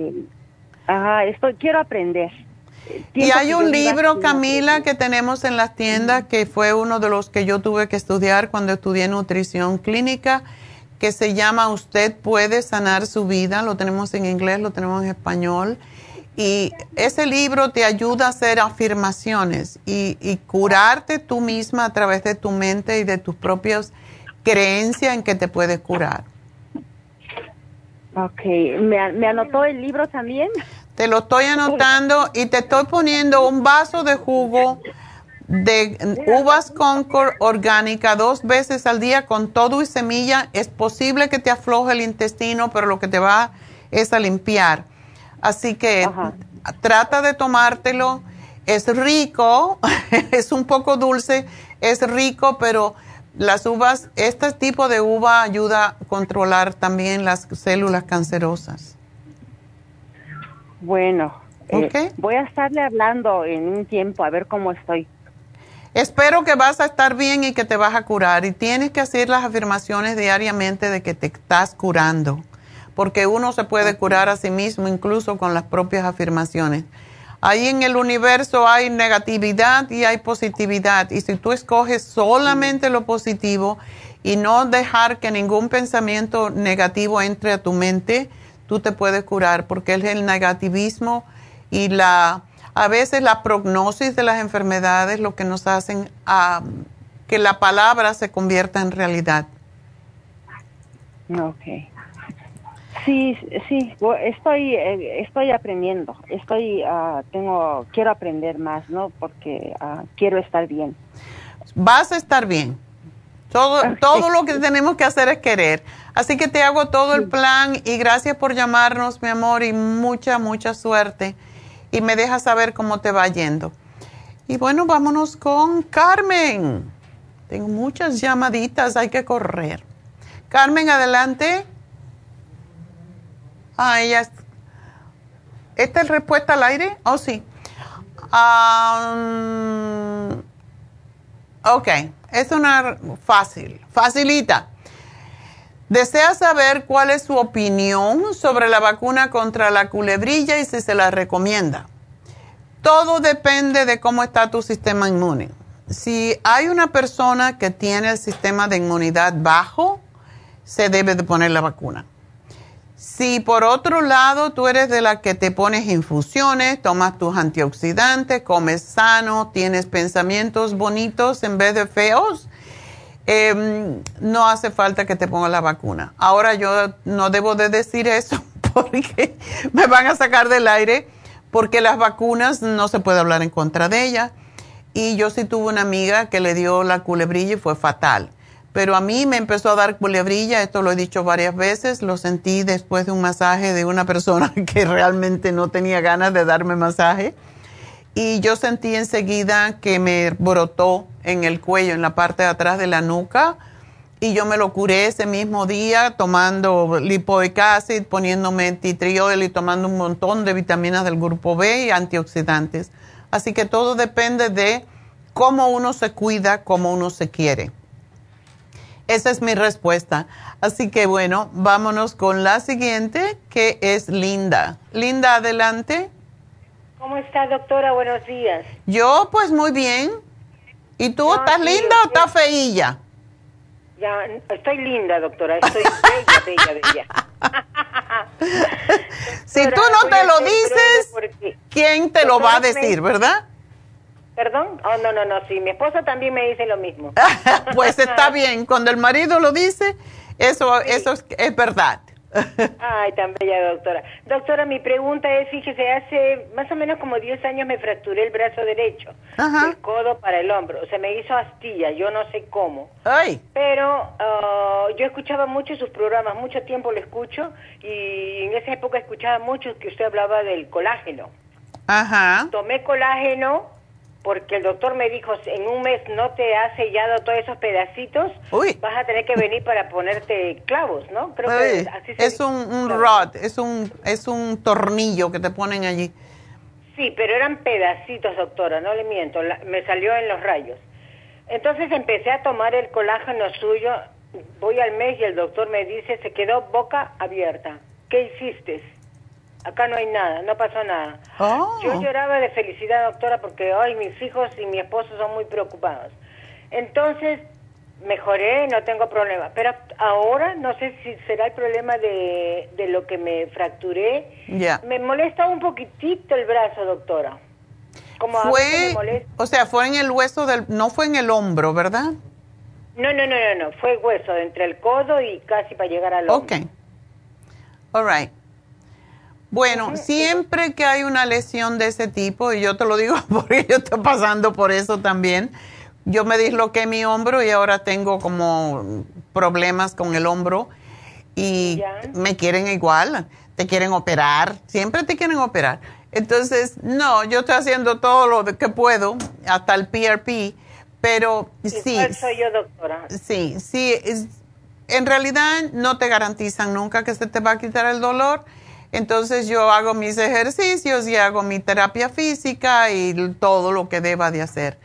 ajá, estoy, quiero aprender. Y hay un libro, Camila, que tenemos en las tiendas, que fue uno de los que yo tuve que estudiar cuando estudié nutrición clínica, que se llama Usted puede sanar su vida. Lo tenemos en inglés, lo tenemos en español. Y ese libro te ayuda a hacer afirmaciones y, y curarte tú misma a través de tu mente y de tus propias creencias en que te puedes curar. Ok, ¿Me, ¿me anotó el libro también? Te lo estoy anotando y te estoy poniendo un vaso de jugo de uvas Concord orgánica dos veces al día con todo y semilla. Es posible que te afloje el intestino, pero lo que te va es a limpiar. Así que trata de tomártelo. Es rico, es un poco dulce, es rico, pero las uvas, este tipo de uva ayuda a controlar también las células cancerosas. Bueno, eh, voy a estarle hablando en un tiempo a ver cómo estoy. Espero que vas a estar bien y que te vas a curar. Y tienes que hacer las afirmaciones diariamente de que te estás curando, porque uno se puede curar a sí mismo incluso con las propias afirmaciones. Ahí en el universo hay negatividad y hay positividad. Y si tú escoges solamente lo positivo y no dejar que ningún pensamiento negativo entre a tu mente, tú te puedes curar porque es el negativismo y la a veces la prognosis de las enfermedades lo que nos hacen a que la palabra se convierta en realidad. Ok. Sí, sí, estoy, eh, estoy aprendiendo, estoy, ah, tengo, quiero aprender más, ¿no? Porque ah, quiero estar bien. Vas a estar bien. Todo, todo lo que tenemos que hacer es querer. Así que te hago todo el plan y gracias por llamarnos, mi amor, y mucha, mucha suerte. Y me dejas saber cómo te va yendo. Y bueno, vámonos con Carmen. Tengo muchas llamaditas, hay que correr. Carmen, adelante. Ah, ella. ¿Esta es respuesta al aire? Oh, sí. Um, ok. Es una fácil, facilita. Desea saber cuál es su opinión sobre la vacuna contra la culebrilla y si se la recomienda. Todo depende de cómo está tu sistema inmune. Si hay una persona que tiene el sistema de inmunidad bajo, se debe de poner la vacuna. Si por otro lado tú eres de la que te pones infusiones, tomas tus antioxidantes, comes sano, tienes pensamientos bonitos en vez de feos, em, no hace falta que te pongas la vacuna. Ahora yo no debo de decir eso porque me van a sacar del aire porque las vacunas no se puede hablar en contra de ellas. Y yo sí tuve una amiga que le dio la culebrilla y fue fatal pero a mí me empezó a dar culebrilla, esto lo he dicho varias veces, lo sentí después de un masaje de una persona que realmente no tenía ganas de darme masaje. Y yo sentí enseguida que me brotó en el cuello, en la parte de atrás de la nuca, y yo me lo curé ese mismo día tomando lipoic acid, poniéndome titriol y tomando un montón de vitaminas del grupo B y antioxidantes. Así que todo depende de cómo uno se cuida, cómo uno se quiere. Esa es mi respuesta. Así que bueno, vámonos con la siguiente, que es Linda. Linda, adelante. ¿Cómo está, doctora? Buenos días. Yo, pues muy bien. ¿Y tú estás linda o estás feilla? Ya, estoy linda, doctora. Estoy bella, bella, bella. si tú no te lo dices, ¿quién te lo va a decir, verdad? ¿Perdón? Oh, no, no, no, sí, mi esposo también me dice lo mismo. pues está bien, cuando el marido lo dice, eso, eso es, es verdad. Ay, tan bella doctora. Doctora, mi pregunta es, fíjese, hace más o menos como 10 años me fracturé el brazo derecho, el codo para el hombro. Se me hizo astilla, yo no sé cómo. Ay. Pero ah, yo escuchaba mucho sus programas, mucho tiempo lo escucho, y en esa época escuchaba mucho que usted hablaba del colágeno. Ajá. Tomé colágeno porque el doctor me dijo, en un mes no te ha sellado todos esos pedacitos, vas a tener que venir para ponerte clavos, ¿no? Creo que así es un, un rod, es un, es un tornillo que te ponen allí. Sí, pero eran pedacitos, doctora, no le miento, me salió en los rayos. Entonces empecé a tomar el colágeno suyo, voy al mes y el doctor me dice, se quedó boca abierta. ¿Qué hiciste? Acá no hay nada, no pasó nada. Oh. Yo lloraba de felicidad, doctora, porque hoy mis hijos y mi esposo son muy preocupados. Entonces, mejoré, no tengo problema. Pero ahora no sé si será el problema de, de lo que me fracturé. Ya. Me molesta un poquitito el brazo, doctora. Como fue, o sea, fue en el hueso del, no fue en el hombro, ¿verdad? No, no, no, no, no, fue hueso entre el codo y casi para llegar al hombro. Ok. All right. Bueno, siempre que hay una lesión de ese tipo, y yo te lo digo porque yo estoy pasando por eso también, yo me disloqué mi hombro y ahora tengo como problemas con el hombro y me quieren igual, te quieren operar, siempre te quieren operar. Entonces, no, yo estoy haciendo todo lo que puedo, hasta el PRP, pero sí. soy yo, doctora? Sí, sí, en realidad no te garantizan nunca que se te va a quitar el dolor entonces yo hago mis ejercicios y hago mi terapia física y todo lo que deba de hacer.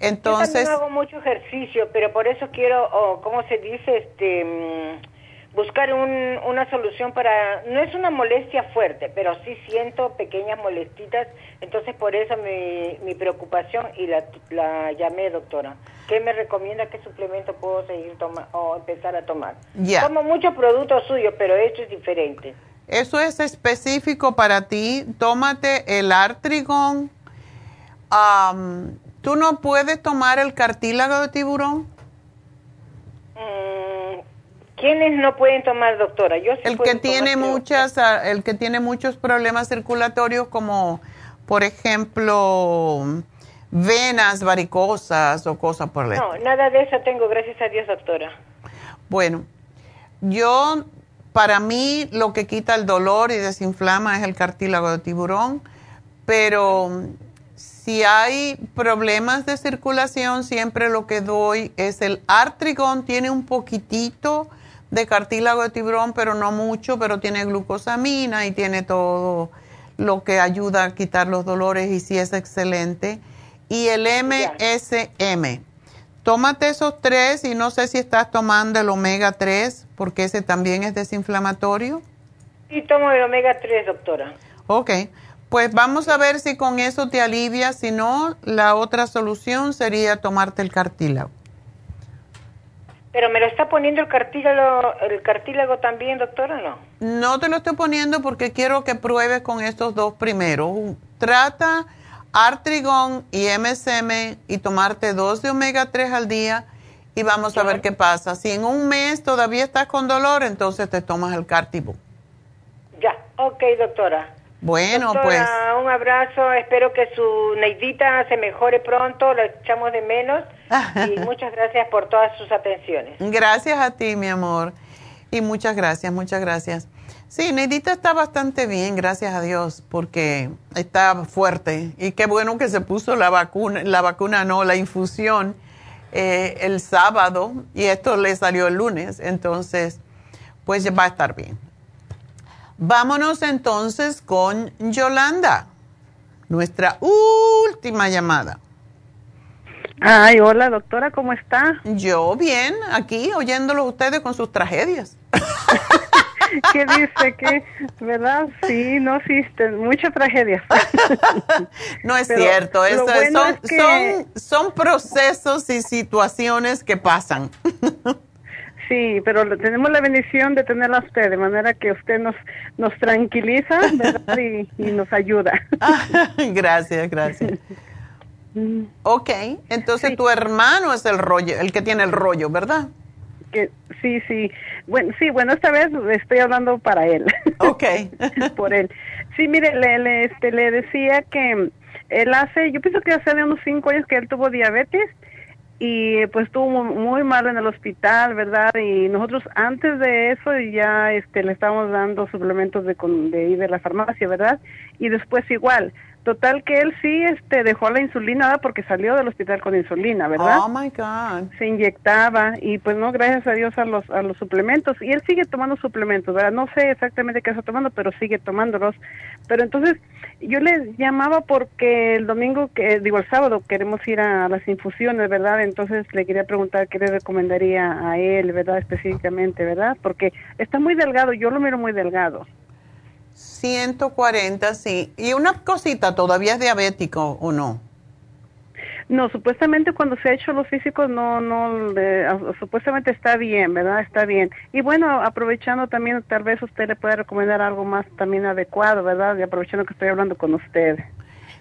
Entonces, yo hago mucho ejercicio, pero por eso quiero, ¿cómo se dice? Este, mm, buscar una solución para, no es una molestia fuerte, pero sí siento pequeñas molestitas, entonces por eso mi, mi preocupación y la, la llamé doctora. ¿Qué me recomienda? ¿Qué suplemento puedo seguir tomando o empezar a tomar? Ya. Tomo muchos productos suyos, pero esto es diferente. Eso es específico para ti. Tómate el artrigón. ¿Tú no puedes tomar el cartílago de tiburón? Mm, ¿Quiénes no pueden tomar, doctora? Yo el que tiene muchas, ah, el que tiene muchos problemas circulatorios, como por ejemplo venas varicosas o cosas por el No, nada de eso tengo, gracias a Dios, doctora. Bueno, yo para mí lo que quita el dolor y desinflama es el cartílago de tiburón, pero si hay problemas de circulación, siempre lo que doy es el artrigón, tiene un poquitito de cartílago de tiburón, pero no mucho, pero tiene glucosamina y tiene todo lo que ayuda a quitar los dolores y sí es excelente. Y el MSM, tómate esos tres y no sé si estás tomando el omega 3 porque ese también es desinflamatorio. Sí, tomo el omega 3, doctora. Ok, pues vamos a ver si con eso te alivia, si no, la otra solución sería tomarte el cartílago. Pero me lo está poniendo el cartílago, el cartílago también, doctora, ¿no? No te lo estoy poniendo porque quiero que pruebes con estos dos primeros. Trata Artrigón y MSM y tomarte dos de omega 3 al día y vamos a ver qué pasa. Si en un mes todavía estás con dolor, entonces te tomas el Cartibu. Ya, ok, doctora. Bueno, pues. Un abrazo, espero que su Neidita se mejore pronto, la echamos de menos y muchas gracias por todas sus atenciones. Gracias a ti, mi amor. Y muchas gracias, muchas gracias. Sí, Neidita está bastante bien, gracias a Dios, porque está fuerte. Y qué bueno que se puso la vacuna, la vacuna no, la infusión eh, el sábado y esto le salió el lunes. Entonces, pues va a estar bien. Vámonos entonces con Yolanda, nuestra última llamada. Ay, hola doctora, ¿cómo está? Yo bien, aquí oyéndolo ustedes con sus tragedias. ¿Qué dice? que ¿Verdad? Sí, no existe. Mucha tragedia. no es cierto. Eso, son, son, son procesos y situaciones que pasan. Sí, pero tenemos la bendición de tenerla a usted, de manera que usted nos, nos tranquiliza ¿verdad? Y, y nos ayuda. gracias, gracias. Ok, entonces tu hermano es el rollo, el que tiene el rollo, ¿verdad? Que, sí, sí. Bueno, sí, bueno, esta vez estoy hablando para él. Ok. Por él. Sí, mire, le, le, este, le decía que él hace, yo pienso que hace unos cinco años que él tuvo diabetes y pues estuvo muy, muy mal en el hospital, ¿verdad? Y nosotros antes de eso ya este, le estábamos dando suplementos de, de ir de la farmacia, ¿verdad? Y después igual. Total que él sí este, dejó la insulina porque salió del hospital con insulina, ¿verdad? Oh my God. Se inyectaba y pues no, gracias a Dios a los, a los suplementos. Y él sigue tomando suplementos, ¿verdad? No sé exactamente qué está tomando, pero sigue tomándolos. Pero entonces yo le llamaba porque el domingo, que digo el sábado, queremos ir a las infusiones, ¿verdad? Entonces le quería preguntar qué le recomendaría a él, ¿verdad? Específicamente, ¿verdad? Porque está muy delgado, yo lo miro muy delgado. 140, sí. Y una cosita, ¿todavía es diabético o no? No, supuestamente cuando se ha hecho los físicos no, no, le- supuestamente está bien, ¿verdad? Está bien. Y bueno, aprovechando también, tal vez usted le puede recomendar algo más también adecuado, ¿verdad? Y aprovechando que estoy hablando con usted.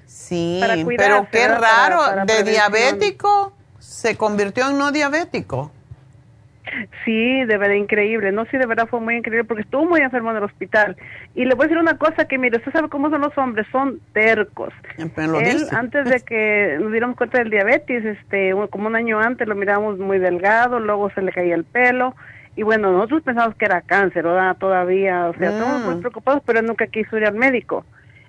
Sí, cuidarse, pero qué raro, para de diabético se convirtió en no diabético. Sí, de verdad increíble. No, sí, de verdad fue muy increíble porque estuvo muy enfermo en el hospital. Y le voy a decir una cosa que, mire, usted sabe cómo son los hombres, son tercos. Lo Él, dice. antes de que nos diéramos cuenta del diabetes, este, como un año antes lo miramos muy delgado, luego se le caía el pelo. Y bueno, nosotros pensamos que era cáncer, ¿verdad? Todavía, o sea, estamos muy preocupados, pero él nunca quiso ir al médico.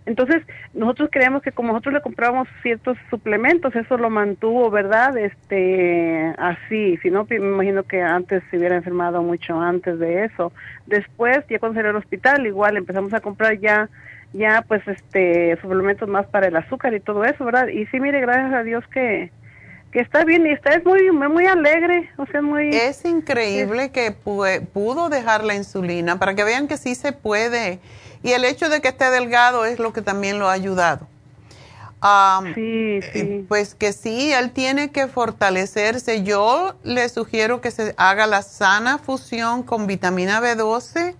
Entonces, nosotros creíamos que como nosotros le comprábamos ciertos suplementos, eso lo mantuvo, ¿verdad? Este, así, si no, me imagino que antes se hubiera enfermado mucho antes de eso. Después, ya cuando salió al hospital, igual empezamos a comprar ya, ya pues, este, suplementos más para el azúcar y todo eso, ¿verdad? Y sí, mire, gracias a Dios que, que está bien y está es muy, muy alegre, o sea, muy... Es increíble que pu- pudo dejar la insulina para que vean que sí se puede. Y el hecho de que esté delgado es lo que también lo ha ayudado. Sí, eh, Pues que sí, él tiene que fortalecerse. Yo le sugiero que se haga la sana fusión con vitamina B12.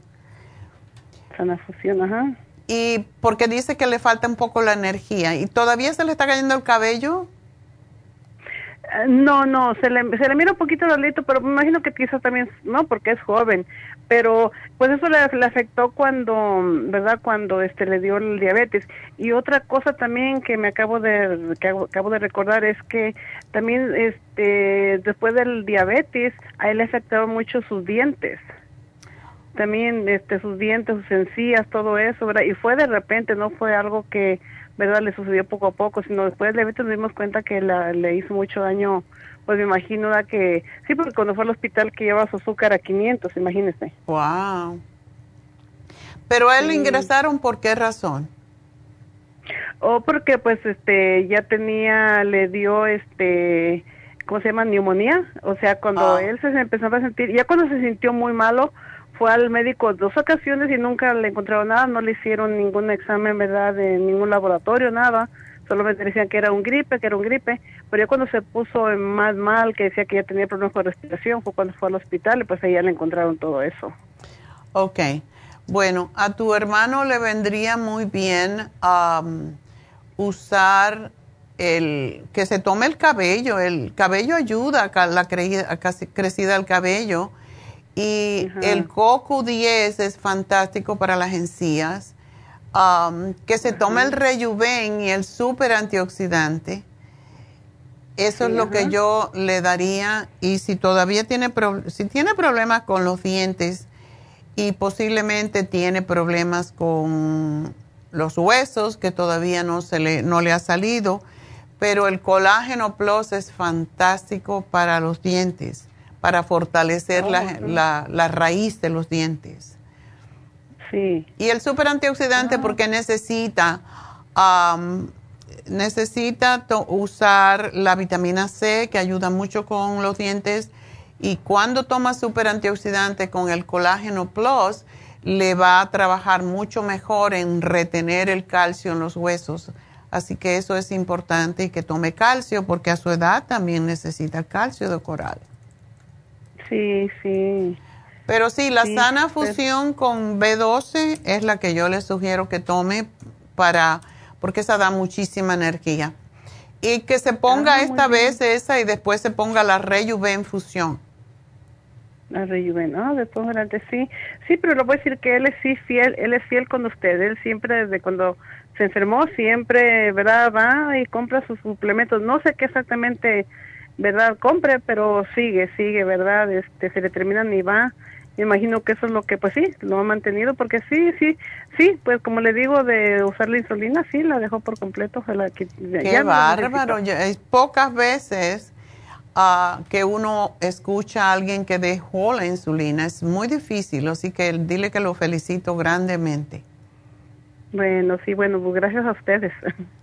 Sana fusión, ajá. Y porque dice que le falta un poco la energía. ¿Y todavía se le está cayendo el cabello? No, no, se le, se le mira un poquito delito, pero me imagino que quizás también, no, porque es joven, pero pues eso le, afectó cuando, ¿verdad? Cuando este le dio el diabetes. Y otra cosa también que me acabo de, que acabo de recordar es que también este, después del diabetes, a él le afectaron mucho sus dientes. También este, sus dientes, sus encías, todo eso, ¿verdad? Y fue de repente, no fue algo que, ¿verdad? Le sucedió poco a poco, sino después del diabetes nos dimos cuenta que la- le hizo mucho daño, pues me imagino ¿verdad? que, sí, porque cuando fue al hospital que lleva su azúcar a 500, imagínese. Wow. Pero a él le ingresaron por qué razón? O porque pues este ya tenía, le dio este, ¿cómo se llama? Neumonía. O sea, cuando Ah. él se empezaba a sentir, ya cuando se sintió muy malo, fue al médico dos ocasiones y nunca le encontraron nada, no le hicieron ningún examen, ¿verdad? De ningún laboratorio, nada. Solamente decían que era un gripe, que era un gripe. Pero ya cuando se puso más mal, que decía que ya tenía problemas con respiración, fue cuando fue al hospital y pues ahí ya le encontraron todo eso. Ok. Bueno, a tu hermano le vendría muy bien usar el que se tome el cabello. El cabello ayuda a la crecida del cabello. Y el coco 10 es fantástico para las encías. Am, que se tome el rejuven y el super antioxidante. Eso es lo que yo le daría. Y si todavía tiene, pro- si tiene problemas con los dientes y posiblemente tiene problemas con los huesos, que todavía no, se le, no le ha salido, pero el colágeno plus es fantástico para los dientes, para fortalecer Oh, la, ajá. la- la raíz de los dientes. Sí. Y el super antioxidante porque necesita, necesita usar la vitamina C que ayuda mucho con los dientes y cuando toma super antioxidante con el colágeno plus le va a trabajar mucho mejor en retener el calcio en los huesos. Así que eso es importante y que tome calcio porque a su edad también necesita calcio de coral. Sí, sí. Pero sí, la Sí, sana fusión con B12 es la que yo le sugiero que tome para, porque esa da muchísima energía. Y que se ponga ah, esta vez esa y después se ponga la Rejuven Fusión. La Rejuven, ah, después adelante sí. Sí, pero lo voy a decir que él es sí fiel, él es fiel con usted. Él siempre, desde cuando se enfermó, siempre, ¿verdad? Va y compra sus suplementos. No sé qué exactamente, ¿verdad? Compre, pero sigue, sigue, ¿verdad? Este, se le terminan y va me imagino que eso es lo que, pues sí, lo ha mantenido, porque sí, sí, sí, pues como le digo, de usar la insulina, sí, la dejó por completo. La Qué bárbaro, es pocas veces uh, que uno escucha a alguien que dejó la insulina, es muy difícil, así que dile que lo felicito grandemente. Bueno, sí, bueno, pues gracias a ustedes.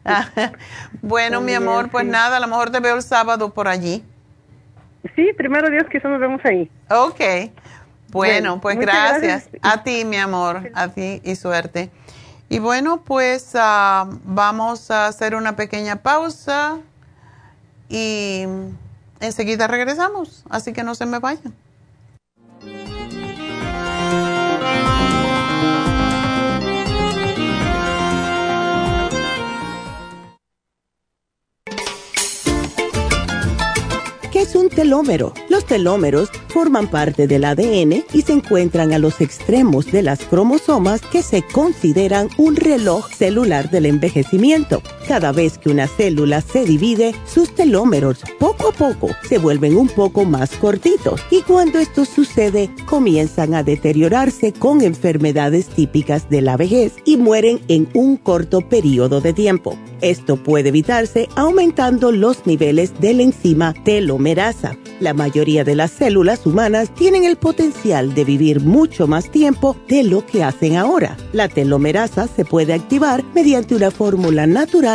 bueno, mi amor, pues nada, a lo mejor te veo el sábado por allí. Sí, primero Dios, quizás nos vemos ahí. Ok. Bueno, pues gracias. A ti, mi amor, a ti y suerte. Y bueno, pues ah, vamos a hacer una pequeña pausa y enseguida regresamos, así que no se me vayan. Un telómero? Los telómeros forman parte del ADN y se encuentran a los extremos de las cromosomas que se consideran un reloj celular del envejecimiento. Cada vez que una célula se divide, sus telómeros poco a poco se vuelven un poco más cortitos y cuando esto sucede comienzan a deteriorarse con enfermedades típicas de la vejez y mueren en un corto periodo de tiempo. Esto puede evitarse aumentando los niveles de la enzima telomerasa. La mayoría de las células humanas tienen el potencial de vivir mucho más tiempo de lo que hacen ahora. La telomerasa se puede activar mediante una fórmula natural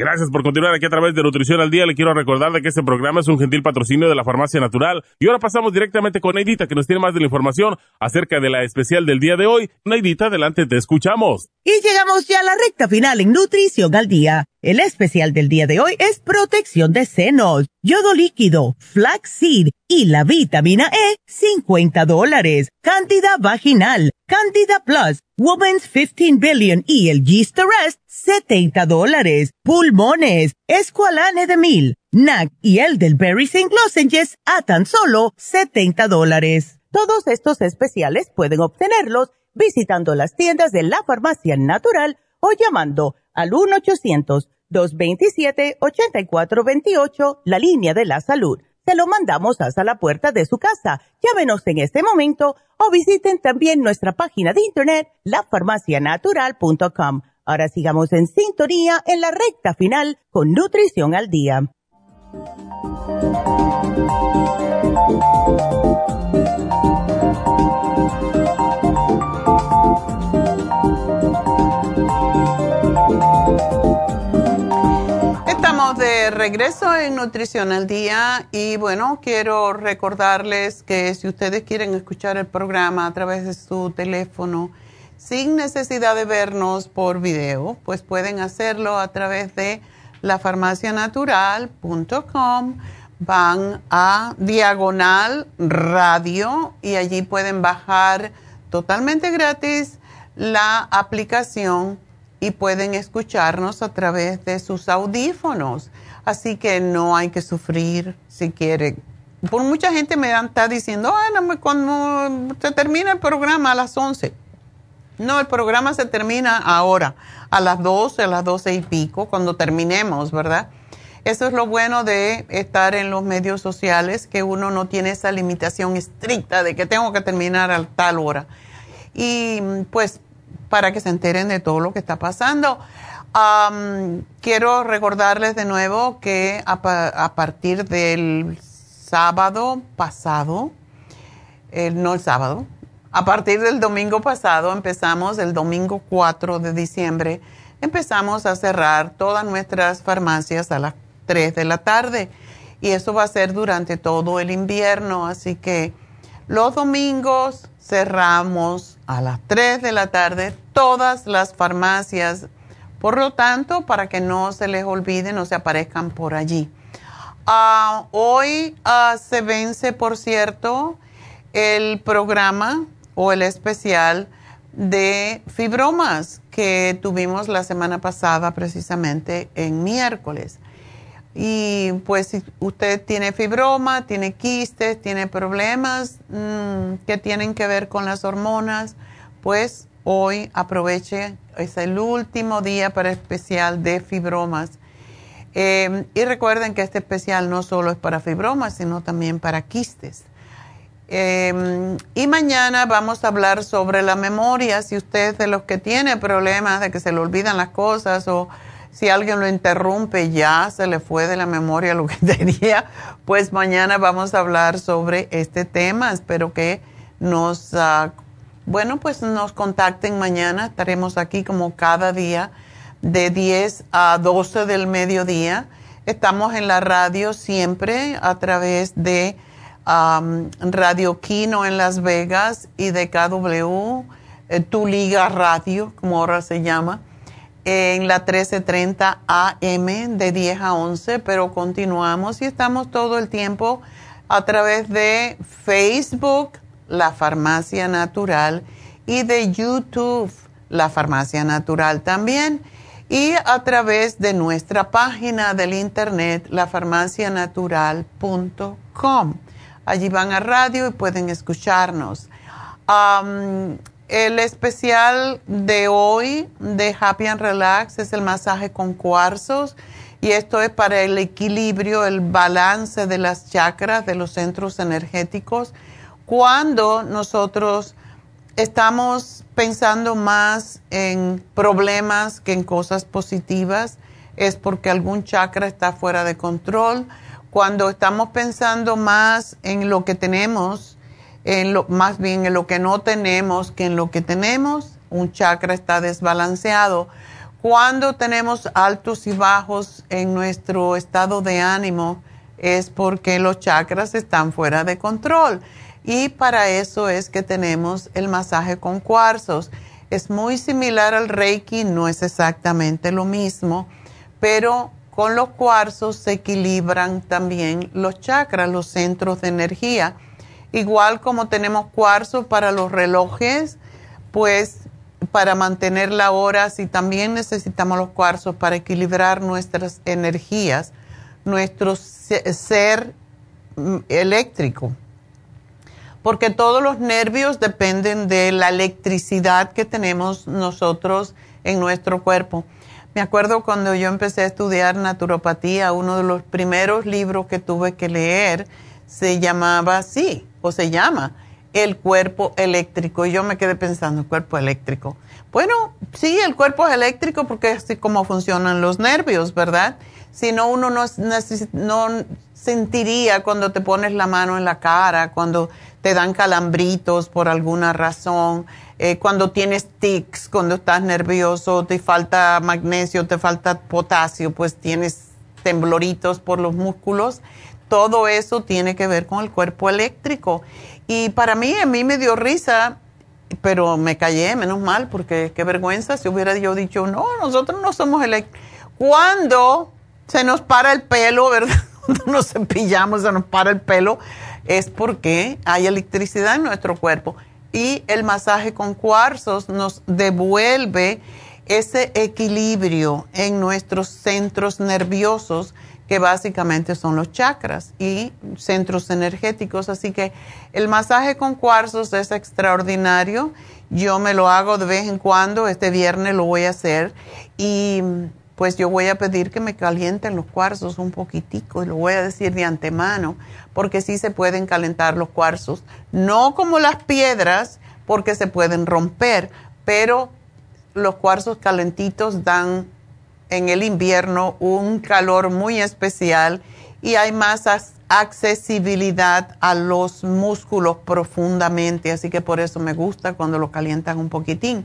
Gracias por continuar aquí a través de Nutrición al Día. Le quiero recordar de que este programa es un gentil patrocinio de la Farmacia Natural. Y ahora pasamos directamente con Neidita, que nos tiene más de la información acerca de la especial del día de hoy. Neidita, adelante, te escuchamos. Y llegamos ya a la recta final en Nutrición al Día. El especial del día de hoy es protección de senos, yodo líquido, flaxseed y la vitamina E, 50 dólares. Cantidad vaginal, Candida Plus, Women's 15 Billion y el Yeast Rest, 70 dólares. Pulmones, Esqualane de Mil, NAC y Elderberry St. Lozenges a tan solo 70 dólares. Todos estos especiales pueden obtenerlos visitando las tiendas de la farmacia natural o llamando al 1-800-227-8428, la línea de la salud. Se lo mandamos hasta la puerta de su casa. Llámenos en este momento o visiten también nuestra página de internet, lafarmacianatural.com. Ahora sigamos en sintonía en la recta final con Nutrición al Día. Estamos de regreso en Nutrición al Día y bueno, quiero recordarles que si ustedes quieren escuchar el programa a través de su teléfono, sin necesidad de vernos por video, pues pueden hacerlo a través de lafarmacianatural.com. Van a diagonal radio y allí pueden bajar totalmente gratis la aplicación y pueden escucharnos a través de sus audífonos. Así que no hay que sufrir si quieren. Por mucha gente me está diciendo, ah, cuando se termina el programa a las 11 no, el programa se termina ahora, a las 12, a las 12 y pico, cuando terminemos, ¿verdad? Eso es lo bueno de estar en los medios sociales, que uno no tiene esa limitación estricta de que tengo que terminar a tal hora. Y pues para que se enteren de todo lo que está pasando. quiero recordarles de nuevo que a, partir del sábado pasado, no el sábado, a partir del domingo pasado empezamos, el domingo 4 de diciembre, empezamos a cerrar todas nuestras farmacias a las 3 de la tarde y eso va a ser durante todo el invierno, así que Los domingos cerramos a las 3 de la tarde todas las farmacias. Por lo tanto, para que no se les olvide, no se aparezcan por allí. Ah, hoy ah, se vence, por cierto, el programa o el especial de fibromas que tuvimos la semana pasada precisamente en miércoles. Y pues si usted tiene fibroma, tiene quistes, tiene problemas mm, que tienen que ver con las hormonas, pues hoy aproveche, es el último día para especial de fibromas. Em, y recuerden que este especial no solo es para fibromas, sino también para quistes. Em, y mañana vamos a hablar sobre la memoria. Si usted es de los que tiene problemas de que se le olvidan las cosas o si alguien lo interrumpe, ya se le fue de la memoria lo que tenía, pues mañana vamos a hablar sobre este tema. Espero que nos, uh, bueno, pues nos contacten mañana. Estaremos aquí como cada día de 10 a 12 del mediodía. Estamos en la radio siempre a través de Radio Kino en Las Vegas y de KW, eh, Tu Liga Radio, como ahora se llama en la 1330 AM de 10 a 11, pero continuamos y estamos todo el tiempo a través de Facebook, La Farmacia Natural, y de YouTube, La Farmacia Natural también, y a través de nuestra página del internet, lafarmacianatural.com. Allí van a radio y pueden escucharnos. El especial de hoy de Happy and Relax es el masaje con cuarzos y esto es para el equilibrio, el balance de las chakras, de los centros energéticos. Cuando nosotros estamos pensando más en problemas que en cosas positivas, es porque algún chakra está fuera de control. Cuando estamos pensando más en lo que tenemos, más bien en lo que no tenemos que en lo que tenemos. Un chakra está desbalanceado. Cuando tenemos altos y bajos en nuestro estado de ánimo es porque los chakras están fuera de control. Y para eso es que tenemos el masaje con cuarzos. Es muy similar al Reiki, no es exactamente lo mismo, pero con los cuarzos se equilibran también los chakras, los centros de energía Igual como tenemos cuarzo para los relojes, pues para mantener la hora, si también necesitamos los cuarzos para equilibrar nuestras energías, nuestro ser mm, eléctrico. Porque todos los nervios dependen de la electricidad que tenemos nosotros en nuestro cuerpo. Me acuerdo cuando yo empecé a estudiar naturopatía, uno de los primeros libros que tuve que leer se llamaba así, o se llama el cuerpo eléctrico. Y yo me quedé pensando, cuerpo eléctrico. Bueno, sí, el cuerpo es eléctrico porque es así como funcionan los nervios, ¿verdad? Si no, uno no, no sentiría cuando te pones la mano en la cara, cuando te dan calambritos por alguna razón, eh, cuando tienes tics, cuando estás nervioso, te falta magnesio, te falta potasio, pues tienes tembloritos por los músculos todo eso tiene que ver con el cuerpo eléctrico. Y para mí, a mí me dio risa, pero me callé, menos mal, porque qué vergüenza si hubiera yo dicho, no, nosotros no somos eléctricos. Cuando se nos para el pelo, ¿verdad? Cuando nos cepillamos, se nos para el pelo, es porque hay electricidad en nuestro cuerpo. Y el masaje con cuarzos nos devuelve ese equilibrio en nuestros centros nerviosos que básicamente son los chakras y centros energéticos. Así que el masaje con cuarzos es extraordinario. Yo me lo hago de vez en cuando, este viernes lo voy a hacer y pues yo voy a pedir que me calienten los cuarzos un poquitico y lo voy a decir de antemano, porque sí se pueden calentar los cuarzos, no como las piedras, porque se pueden romper, pero los cuarzos calentitos dan en el invierno un calor muy especial y hay más accesibilidad a los músculos profundamente, así que por eso me gusta cuando lo calientan un poquitín.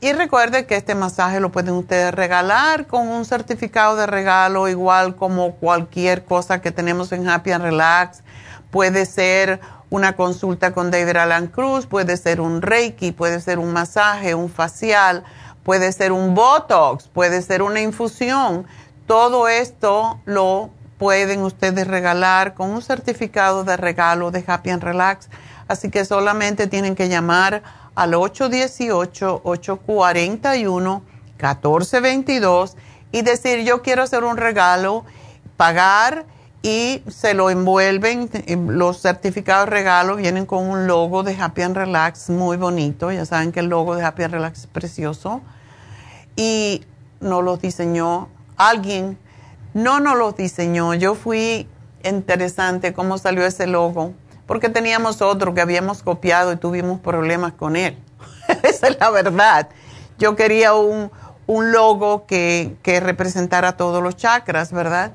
Y recuerde que este masaje lo pueden ustedes regalar con un certificado de regalo, igual como cualquier cosa que tenemos en Happy and Relax. Puede ser una consulta con David Alan Cruz, puede ser un reiki, puede ser un masaje, un facial, puede ser un botox, puede ser una infusión. Todo esto lo pueden ustedes regalar con un certificado de regalo de Happy and Relax. Así que solamente tienen que llamar al 818-841-1422 y decir yo quiero hacer un regalo, pagar y se lo envuelven. Los certificados de regalo vienen con un logo de Happy and Relax muy bonito. Ya saben que el logo de Happy and Relax es precioso. Y nos los diseñó alguien no nos los diseñó. Yo fui interesante cómo salió ese logo, porque teníamos otro que habíamos copiado y tuvimos problemas con él. Esa es la verdad. Yo quería un, logo que, representara todos los chakras, ¿verdad?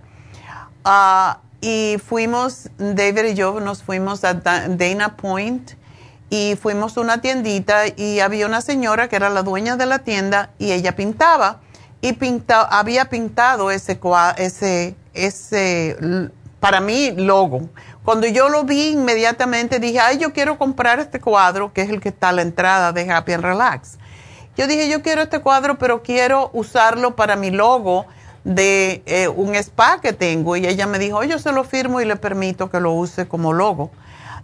Ah, y fuimos, David y yo nos fuimos a Dana Point y fuimos a una tiendita y había una señora que era la dueña de la tienda y ella pintaba y había pintado ese, ese, ese, para mí, logo. Cuando yo lo vi, inmediatamente dije, ay, yo quiero comprar este cuadro, que es el que está a la entrada de Happy and Relax. Yo dije, yo quiero este cuadro, pero quiero usarlo para mi logo de eh, un spa que tengo. Y ella me dijo, yo se lo firmo y le permito que lo use como logo.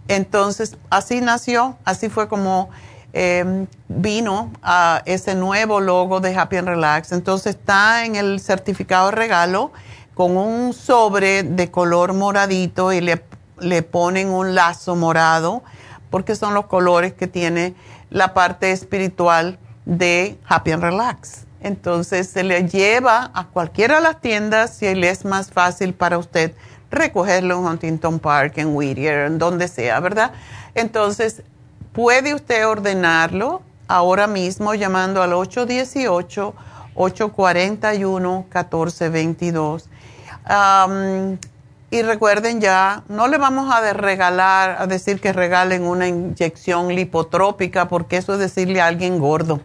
Entonces, así nació, así fue como Em, vino a ese nuevo logo de Happy and Relax. Entonces está en el certificado de regalo con un sobre de color moradito y le, le ponen un lazo morado porque son los colores que tiene la parte espiritual de Happy and Relax. Entonces se le lleva a cualquiera de las tiendas si le es más fácil para usted recogerlo en Huntington Park, en Whittier, en donde sea, ¿verdad? Entonces Puede usted ordenarlo ahora mismo llamando al 818-841-1422. Y recuerden ya, no le vamos a regalar, a decir que regalen una inyección lipotrópica, porque eso es decirle a alguien gordo.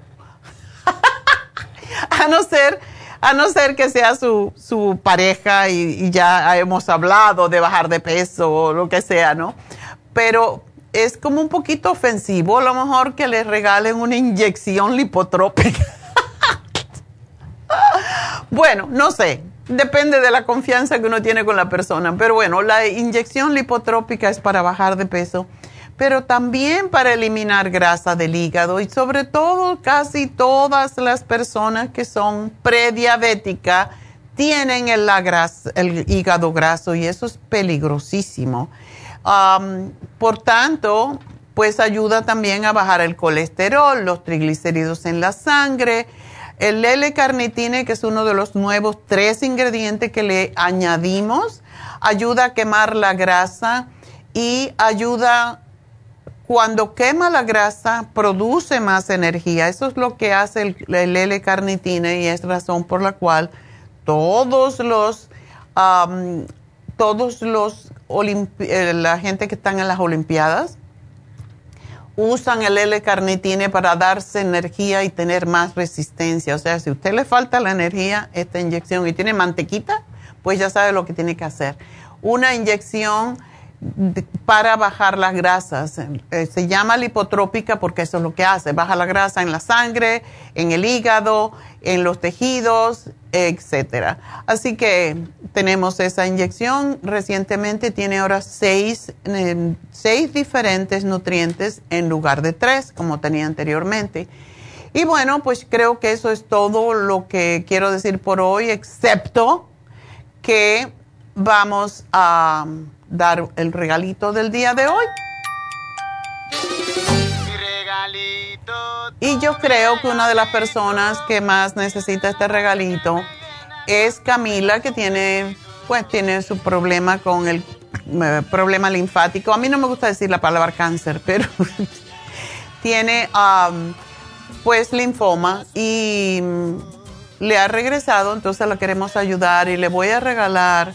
a no ser, a no ser que sea su, su pareja y, y, ya hemos hablado de bajar de peso o lo que sea, ¿no? Pero es como un poquito ofensivo, a lo mejor que le regalen una inyección lipotrópica. bueno, no sé, depende de la confianza que uno tiene con la persona, pero bueno, la inyección lipotrópica es para bajar de peso, pero también para eliminar grasa del hígado y sobre todo casi todas las personas que son prediabéticas tienen el, hígado graso y eso es peligrosísimo por tanto, pues ayuda también a bajar el colesterol, los triglicéridos en la sangre. El L-carnitine, que es uno de los nuevos tres ingredientes que le añadimos, ayuda a quemar la grasa y ayuda, cuando quema la grasa, produce más energía. Eso es lo que hace el, L-carnitine y es razón por la cual todos los, todos los eh, la gente que están en las Olimpiadas usan el L-carnitine para darse energía y tener más resistencia. O sea, si a usted le falta la energía, esta inyección y tiene mantequita, pues ya sabe lo que tiene que hacer. Una inyección para bajar las grasas. Eh, se llama lipotrópica porque eso es lo que hace, baja la grasa en la sangre, en el hígado, en los tejidos, etcétera. Así que tenemos esa inyección. Recientemente tiene ahora seis, em, seis diferentes nutrientes en lugar de tres, como tenía anteriormente. Y bueno, pues creo que eso es todo lo que quiero decir por hoy, excepto que vamos a dar el regalito del día de hoy. Y yo creo que una de las personas que más necesita este regalito es Camila, que tiene, pues, tiene su problema con el eh, problema linfático. A mí no me gusta decir la palabra cáncer, pero tiene, pues, linfoma y mm, le ha regresado, entonces la queremos ayudar y le voy a regalar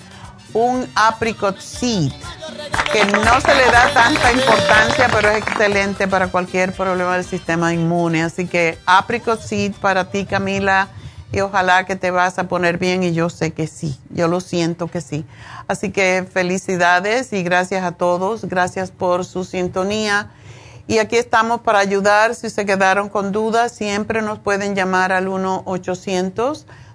un apricot seed, que no se le da tanta importancia, pero es excelente para cualquier problema del sistema inmune. Así que apricot seed para ti, Camila, y ojalá que te vas a poner bien y yo sé que sí, yo lo siento que sí. Así que felicidades y gracias a todos, gracias por su sintonía. Y aquí estamos para ayudar. Si se quedaron con dudas, siempre nos pueden llamar al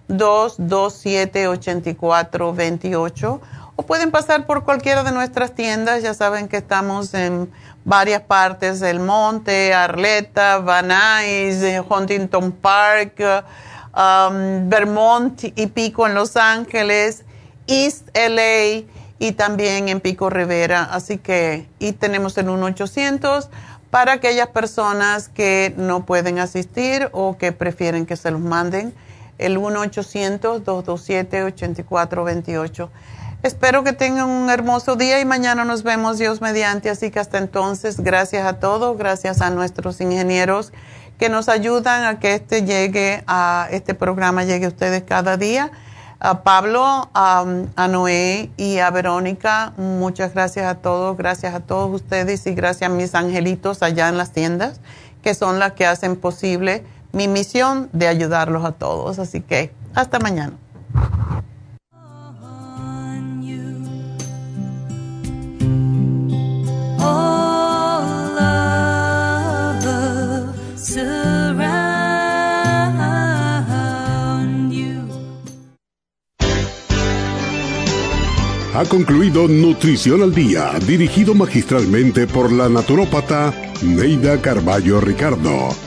1-800-227-8428 o pueden pasar por cualquiera de nuestras tiendas. Ya saben que estamos en varias partes del monte, Arleta, Van Nuys, eh, Huntington Park um, Vermont y Pico en Los Ángeles, East LA y también en Pico Rivera. Así que, y tenemos el 1-800 para aquellas personas que no pueden asistir o que prefieren que se los manden, el 1-800-227-8428. Espero que tengan un hermoso día y mañana nos vemos Dios mediante. Así que hasta entonces, gracias a todos, gracias a nuestros ingenieros que nos ayudan a que este llegue a este programa llegue a ustedes cada día. A Pablo, a, Noé y a Verónica, muchas gracias a todos, gracias a todos ustedes y gracias a mis angelitos allá en las tiendas, que son las que hacen posible mi misión de ayudarlos a todos. Así que hasta mañana. Ha concluido Nutrición al Día, dirigido magistralmente por la naturópata Neida Carballo Ricardo.